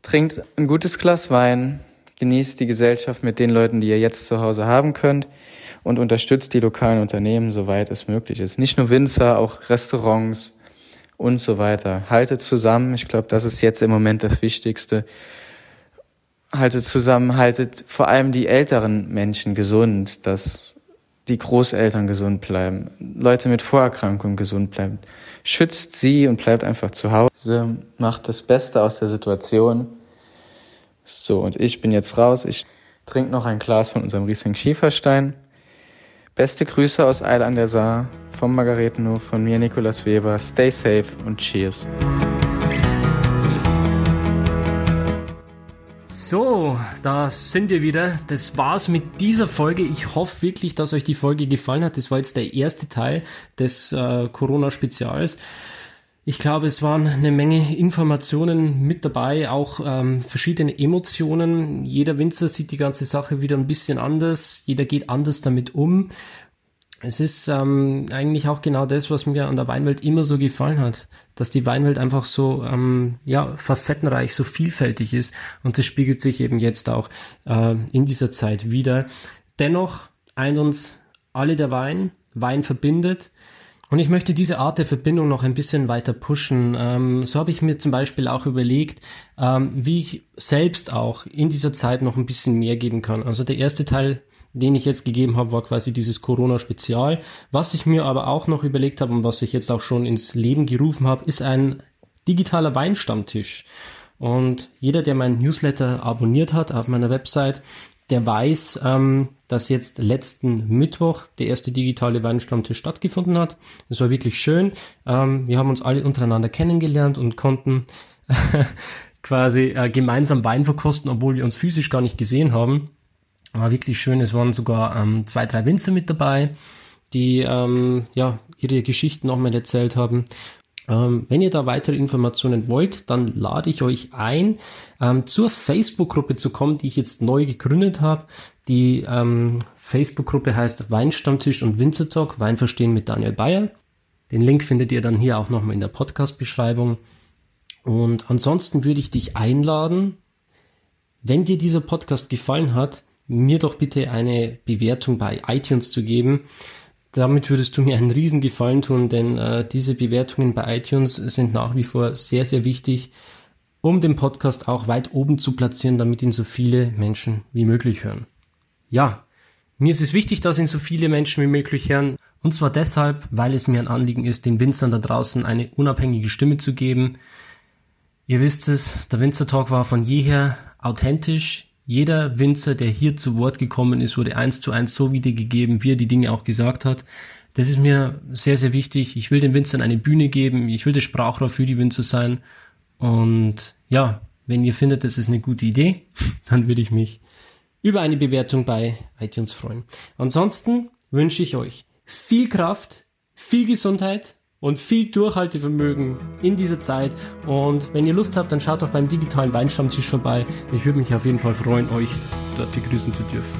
trinkt ein gutes Glas Wein, genießt die Gesellschaft mit den Leuten, die ihr jetzt zu Hause haben könnt und unterstützt die lokalen Unternehmen, soweit es möglich ist. Nicht nur Winzer, auch Restaurants und so weiter. Haltet zusammen. Ich glaube, das ist jetzt im Moment das Wichtigste. Haltet zusammen, haltet vor allem die älteren Menschen gesund, dass die Großeltern gesund bleiben, Leute mit Vorerkrankungen gesund bleiben. Schützt sie und bleibt einfach zu Hause, macht das Beste aus der Situation. So, und ich bin jetzt raus. Ich trinke noch ein Glas von unserem Riesling Schieferstein. Beste Grüße aus Eil an der Saar, vom Margaretenhof, von mir, Nikolas Weber. Stay safe und cheers. So, da sind wir wieder. Das war's mit dieser Folge. Ich hoffe wirklich, dass euch die Folge gefallen hat. Das war jetzt der erste Teil des äh, Corona-Spezials. Ich glaube, es waren eine Menge Informationen mit dabei, auch ähm, verschiedene Emotionen. Jeder Winzer sieht die ganze Sache wieder ein bisschen anders. Jeder geht anders damit um es ist ähm, eigentlich auch genau das, was mir an der Weinwelt immer so gefallen hat, dass die Weinwelt einfach so ähm, ja facettenreich, so vielfältig ist und das spiegelt sich eben jetzt auch äh, in dieser Zeit wieder. Dennoch eint uns alle der Wein, Wein verbindet. Und ich möchte diese Art der Verbindung noch ein bisschen weiter pushen. Ähm, so habe ich mir zum Beispiel auch überlegt, ähm, wie ich selbst auch in dieser Zeit noch ein bisschen mehr geben kann. Also der erste Teil den ich jetzt gegeben habe, war quasi dieses Corona-Spezial. Was ich mir aber auch noch überlegt habe und was ich jetzt auch schon ins Leben gerufen habe, ist ein digitaler Weinstammtisch. Und jeder, der meinen Newsletter abonniert hat auf meiner Website, der weiß, ähm, dass jetzt letzten Mittwoch der erste digitale Weinstammtisch stattgefunden hat. Es war wirklich schön. Ähm, wir haben uns alle untereinander kennengelernt und konnten quasi äh, gemeinsam Wein verkosten, obwohl wir uns physisch gar nicht gesehen haben. War wirklich schön. Es waren sogar ähm, zwei, drei Winzer mit dabei, die ähm, ja ihre Geschichten nochmal erzählt haben. Ähm, wenn ihr da weitere Informationen wollt, dann lade ich euch ein, ähm, zur Facebook-Gruppe zu kommen, die ich jetzt neu gegründet habe. Die ähm, Facebook-Gruppe heißt Weinstammtisch und Winzertalk, Wein verstehen mit Daniel Bayer. Den Link findet ihr dann hier auch nochmal in der Podcast-Beschreibung. Und ansonsten würde ich dich einladen, wenn dir dieser Podcast gefallen hat, mir doch bitte eine Bewertung bei iTunes zu geben. Damit würdest du mir einen riesen Gefallen tun, denn äh, diese Bewertungen bei iTunes sind nach wie vor sehr, sehr wichtig, um den Podcast auch weit oben zu platzieren, damit ihn so viele Menschen wie möglich hören. Ja, mir ist es wichtig, dass ihn so viele Menschen wie möglich hören. Und zwar deshalb, weil es mir ein Anliegen ist, den Winzern da draußen eine unabhängige Stimme zu geben. Ihr wisst es, der Winzer Talk war von jeher authentisch, jeder Winzer, der hier zu Wort gekommen ist, wurde eins zu eins so wiedergegeben, wie er die Dinge auch gesagt hat. Das ist mir sehr, sehr wichtig. Ich will den Winzern eine Bühne geben. Ich will das Sprachrohr für die Winzer sein. Und ja, wenn ihr findet, das ist eine gute Idee, dann würde ich mich über eine Bewertung bei iTunes freuen. Ansonsten wünsche ich euch viel Kraft, viel Gesundheit und viel Durchhaltevermögen in dieser Zeit. Und wenn ihr Lust habt, dann schaut doch beim digitalen Weinstammtisch vorbei. Ich würde mich auf jeden Fall freuen, euch dort begrüßen zu dürfen.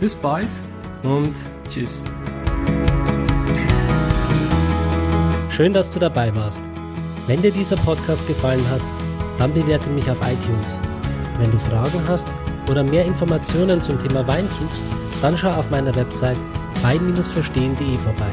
Bis bald und tschüss. Schön, dass du dabei warst. Wenn dir dieser Podcast gefallen hat, dann bewerte mich auf iTunes. Wenn du Fragen hast oder mehr Informationen zum Thema Wein suchst, dann schau auf meiner Website wein-verstehen.de vorbei.